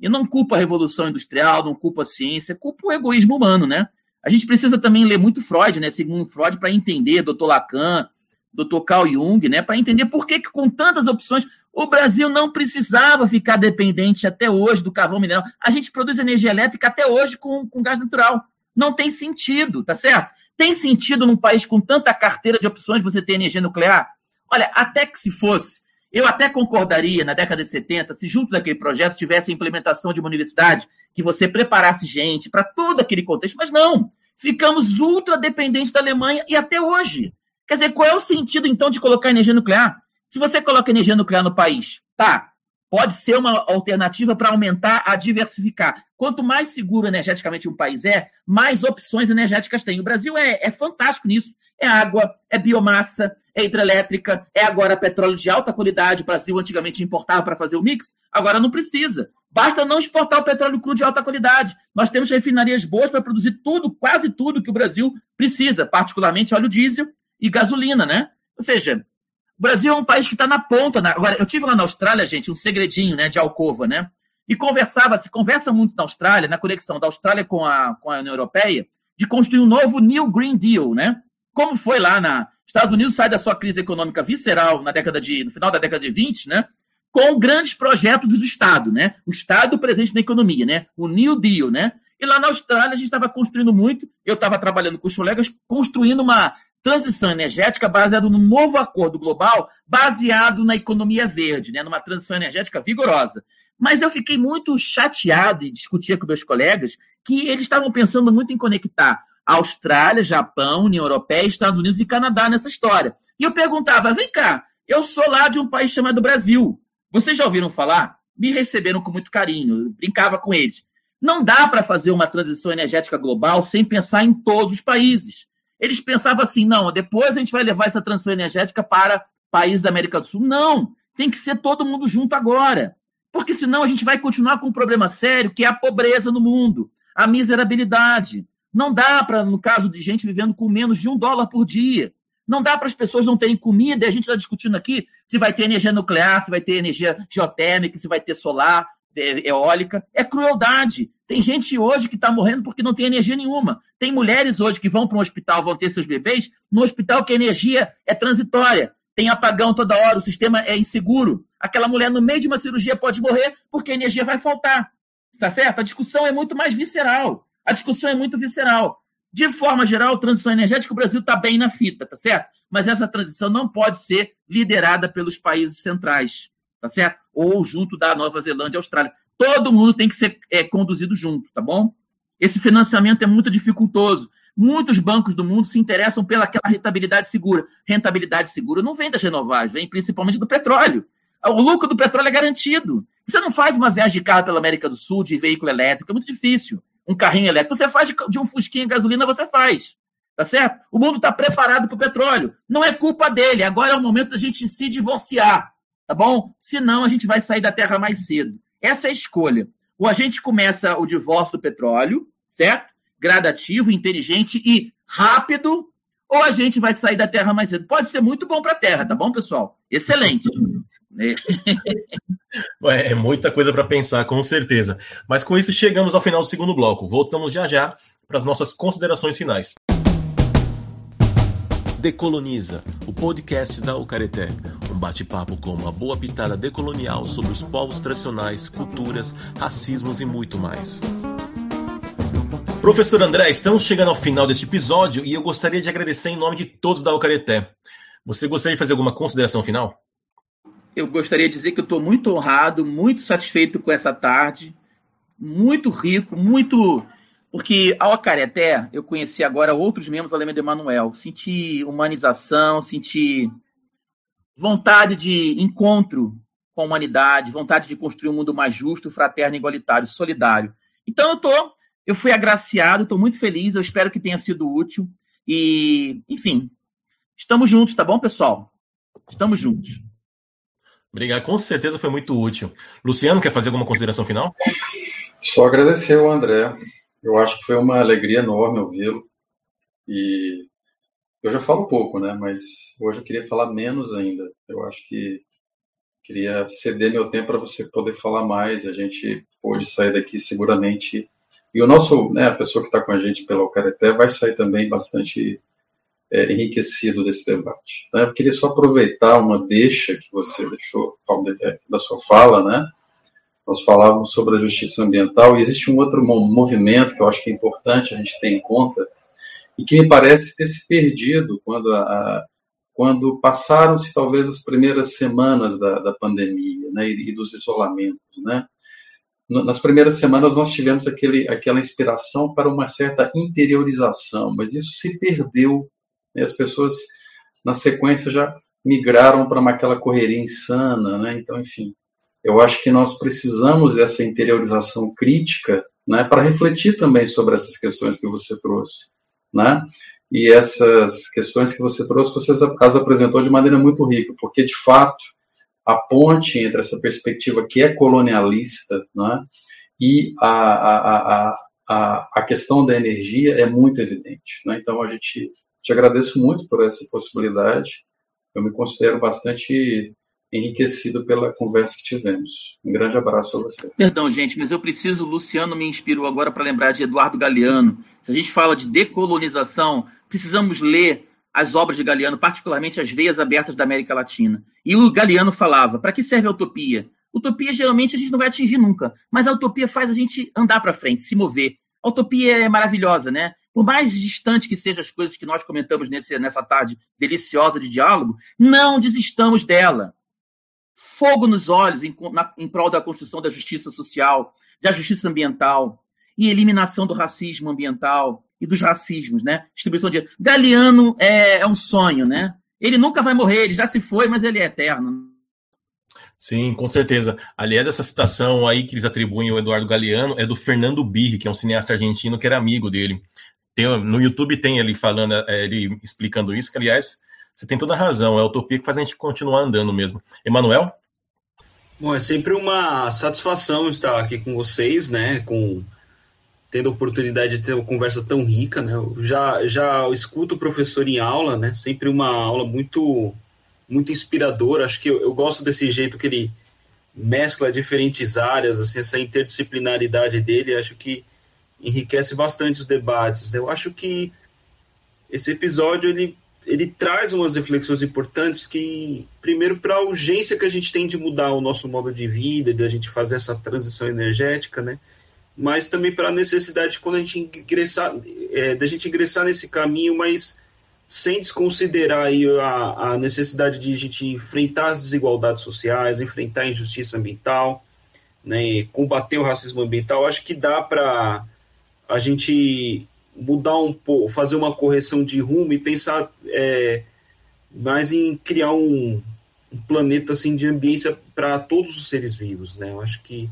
E não culpa a Revolução Industrial, não culpa a ciência, culpa o egoísmo humano, né? A gente precisa também ler muito Freud, né? Segundo Freud, para entender, doutor Lacan, doutor Carl Jung, né? Para entender por que, que, com tantas opções, o Brasil não precisava ficar dependente até hoje do carvão mineral. A gente produz energia elétrica até hoje com, com gás natural. Não tem sentido, tá certo? Tem sentido num país com tanta carteira de opções você ter energia nuclear? Olha, até que se fosse, eu até concordaria na década de 70 se junto daquele projeto tivesse a implementação de uma universidade que você preparasse gente para todo aquele contexto, mas não. Ficamos ultra dependentes da Alemanha e até hoje. Quer dizer, qual é o sentido então de colocar energia nuclear? Se você coloca energia nuclear no país, tá, pode ser uma alternativa para aumentar a diversificar. Quanto mais seguro energeticamente um país é, mais opções energéticas tem. O Brasil é, é fantástico nisso. É água, é biomassa, é hidrelétrica, é agora petróleo de alta qualidade. O Brasil antigamente importava para fazer o mix, agora não precisa. Basta não exportar o petróleo cru de alta qualidade. Nós temos refinarias boas para produzir tudo, quase tudo que o Brasil precisa, particularmente óleo diesel e gasolina, né? Ou seja, o Brasil é um país que está na ponta. Né? Agora, eu tive lá na Austrália, gente, um segredinho, né, de alcova, né? E conversava, se conversa muito na Austrália, na conexão da Austrália com a, com a União Europeia, de construir um novo New Green Deal, né? Como foi lá na Estados Unidos sai da sua crise econômica visceral na década de no final da década de 20, né? Com grandes projetos do Estado, né? O Estado presente na economia, né? O New Deal, né? E lá na Austrália a gente estava construindo muito, eu estava trabalhando com os colegas construindo uma transição energética baseada num novo acordo global baseado na economia verde, né, numa transição energética vigorosa. Mas eu fiquei muito chateado e discutia com meus colegas que eles estavam pensando muito em conectar Austrália, Japão, União Europeia, Estados Unidos e Canadá nessa história. E eu perguntava: vem cá, eu sou lá de um país chamado Brasil. Vocês já ouviram falar? Me receberam com muito carinho, brincava com eles. Não dá para fazer uma transição energética global sem pensar em todos os países. Eles pensavam assim: não, depois a gente vai levar essa transição energética para países da América do Sul. Não, tem que ser todo mundo junto agora. Porque senão a gente vai continuar com um problema sério, que é a pobreza no mundo, a miserabilidade. Não dá para, no caso de gente vivendo com menos de um dólar por dia. Não dá para as pessoas não terem comida. E a gente está discutindo aqui se vai ter energia nuclear, se vai ter energia geotérmica, se vai ter solar, eólica. É crueldade. Tem gente hoje que está morrendo porque não tem energia nenhuma. Tem mulheres hoje que vão para um hospital, vão ter seus bebês, no hospital que a energia é transitória. Tem apagão toda hora, o sistema é inseguro. Aquela mulher, no meio de uma cirurgia, pode morrer porque a energia vai faltar. Está certo? A discussão é muito mais visceral. A discussão é muito visceral. De forma geral, transição energética, o Brasil está bem na fita, tá certo? Mas essa transição não pode ser liderada pelos países centrais, tá certo? Ou junto da Nova Zelândia e Austrália. Todo mundo tem que ser é, conduzido junto, tá bom? Esse financiamento é muito dificultoso. Muitos bancos do mundo se interessam pelaquela rentabilidade segura. Rentabilidade segura não vem das renováveis, vem principalmente do petróleo. O lucro do petróleo é garantido. Você não faz uma viagem de carro pela América do Sul de veículo elétrico, é muito difícil. Um carrinho elétrico, você faz de, um fusquinha gasolina, você faz. Tá certo? O mundo está preparado para o petróleo. Não é culpa dele. Agora é o momento da gente se divorciar. Tá bom? Senão a gente vai sair da terra mais cedo. Essa é a escolha. Ou a gente começa o divórcio do petróleo, certo? Gradativo, inteligente e rápido, ou a gente vai sair da Terra mais cedo. Pode ser muito bom para a Terra, tá bom, pessoal? Excelente. É, é muita coisa para pensar, com certeza. Mas com isso chegamos ao final do segundo bloco. Voltamos já já para as nossas considerações finais. Decoloniza, o podcast da Ucareté. Um bate-papo com uma boa pitada decolonial sobre os povos tradicionais, culturas, racismos e muito mais. Professor André, estamos chegando ao final deste episódio e eu gostaria de agradecer em nome de todos da Ucareté. Você gostaria de fazer alguma consideração final? Eu gostaria de dizer que eu estou muito honrado, muito satisfeito com essa tarde, muito rico, muito porque ao Acareté, eu conheci agora outros membros da Lema de Emanuel. Senti humanização, senti vontade de encontro com a humanidade, vontade de construir um mundo mais justo, fraterno, igualitário, solidário. Então eu tô, eu fui agraciado, estou muito feliz, eu espero que tenha sido útil. E, enfim, estamos juntos, tá bom, pessoal? Estamos juntos. Obrigado, com certeza foi muito útil. Luciano, quer fazer alguma consideração final? Só agradecer ao André. Eu acho que foi uma alegria enorme ouvi-lo. E eu já falo pouco, né? Mas hoje eu queria falar menos ainda. Eu acho que queria ceder meu tempo para você poder falar mais. A gente pode sair daqui seguramente. E o nosso, né, a pessoa que está com a gente pela Alcareté vai sair também bastante é, enriquecido desse debate. Né? Eu queria só aproveitar uma deixa que você deixou é, da sua fala, né? Nós falávamos sobre a justiça ambiental e existe um outro movimento que eu acho que é importante a gente ter em conta, e que me parece ter se perdido quando, quando passaram-se talvez as primeiras semanas da, da pandemia né, e, e, dos isolamentos. Né? Nas primeiras semanas nós tivemos aquele, aquela inspiração para uma certa interiorização, mas isso se perdeu. Né? As pessoas, na sequência, já migraram para aquela correria insana. Né? Então, enfim, eu acho que nós precisamos dessa interiorização crítica né, para refletir também sobre essas questões que você trouxe né? E essas questões que você trouxe, você as apresentou de maneira muito rica, porque de fato a ponte entre essa perspectiva que é colonialista, né, e a, a, a, a, questão da energia é muito evidente. Né? Então a gente te agradeço muito por essa possibilidade. Eu me considero bastante enriquecido pela conversa que tivemos. Um grande abraço a você. Perdão, gente, mas eu preciso, Luciano me inspirou agora para lembrar de Eduardo Galeano. Se a gente fala de decolonização, precisamos ler as obras de Galeano, particularmente as Veias Abertas da América Latina. E o Galeano falava: para que serve a utopia? Utopia geralmente a gente não vai atingir nunca, mas a utopia faz a gente andar para frente, se mover. A utopia é maravilhosa, né? Por mais distante que sejam as coisas que nós comentamos nesse, nessa tarde deliciosa de diálogo, não desistamos dela fogo nos olhos em, na, em prol da construção da justiça social, da justiça ambiental e eliminação do racismo ambiental e dos racismos, né? Distribuição de Galeano é, é um sonho, né? Ele nunca vai morrer, ele já se foi, mas ele é eterno. Sim, com certeza. Aliás, essa citação aí que eles atribuem ao Eduardo Galeano é do Fernando Birri, que é um cineasta argentino que era amigo dele. Tem, no YouTube tem ele falando, é, ele explicando isso, que aliás você tem toda a razão, é a utopia que faz a gente continuar andando mesmo. Emanuel? Bom, é sempre uma satisfação estar aqui com vocês, né? Com tendo a oportunidade de ter uma conversa tão rica, né? Eu já já escuto o professor em aula, né? Sempre uma aula muito muito inspiradora. Acho que eu, eu gosto desse jeito que ele mescla diferentes áreas, assim, essa interdisciplinaridade dele, acho que enriquece bastante os debates. Eu acho que esse episódio ele ele traz umas reflexões importantes que, primeiro, para a urgência que a gente tem de mudar o nosso modo de vida, de a gente fazer essa transição energética, né? Mas também para a necessidade de quando a gente ingressar, é, da gente ingressar nesse caminho, mas sem desconsiderar aí a, a necessidade de a gente enfrentar as desigualdades sociais, enfrentar a injustiça ambiental, né? Combater o racismo ambiental. Acho que dá para a gente mudar um pouco, fazer uma correção de rumo e pensar é, mais em criar um, um, planeta assim de ambiência para todos os seres vivos, né? Eu acho que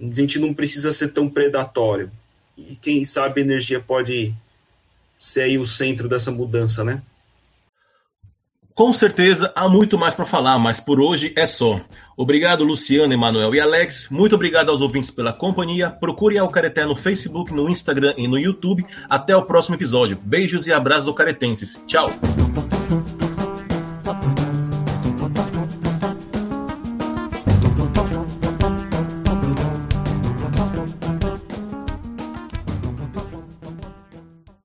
a gente não precisa ser tão predatório e quem sabe a energia pode ser aí o centro dessa mudança, né? Com certeza há muito mais para falar, mas por hoje é só. Obrigado, Luciano, Emanuel e Alex. Muito obrigado aos ouvintes pela companhia. Procure a Careté no Facebook, no Instagram e no YouTube. Até o próximo episódio. Beijos e abraços caretenses. Tchau.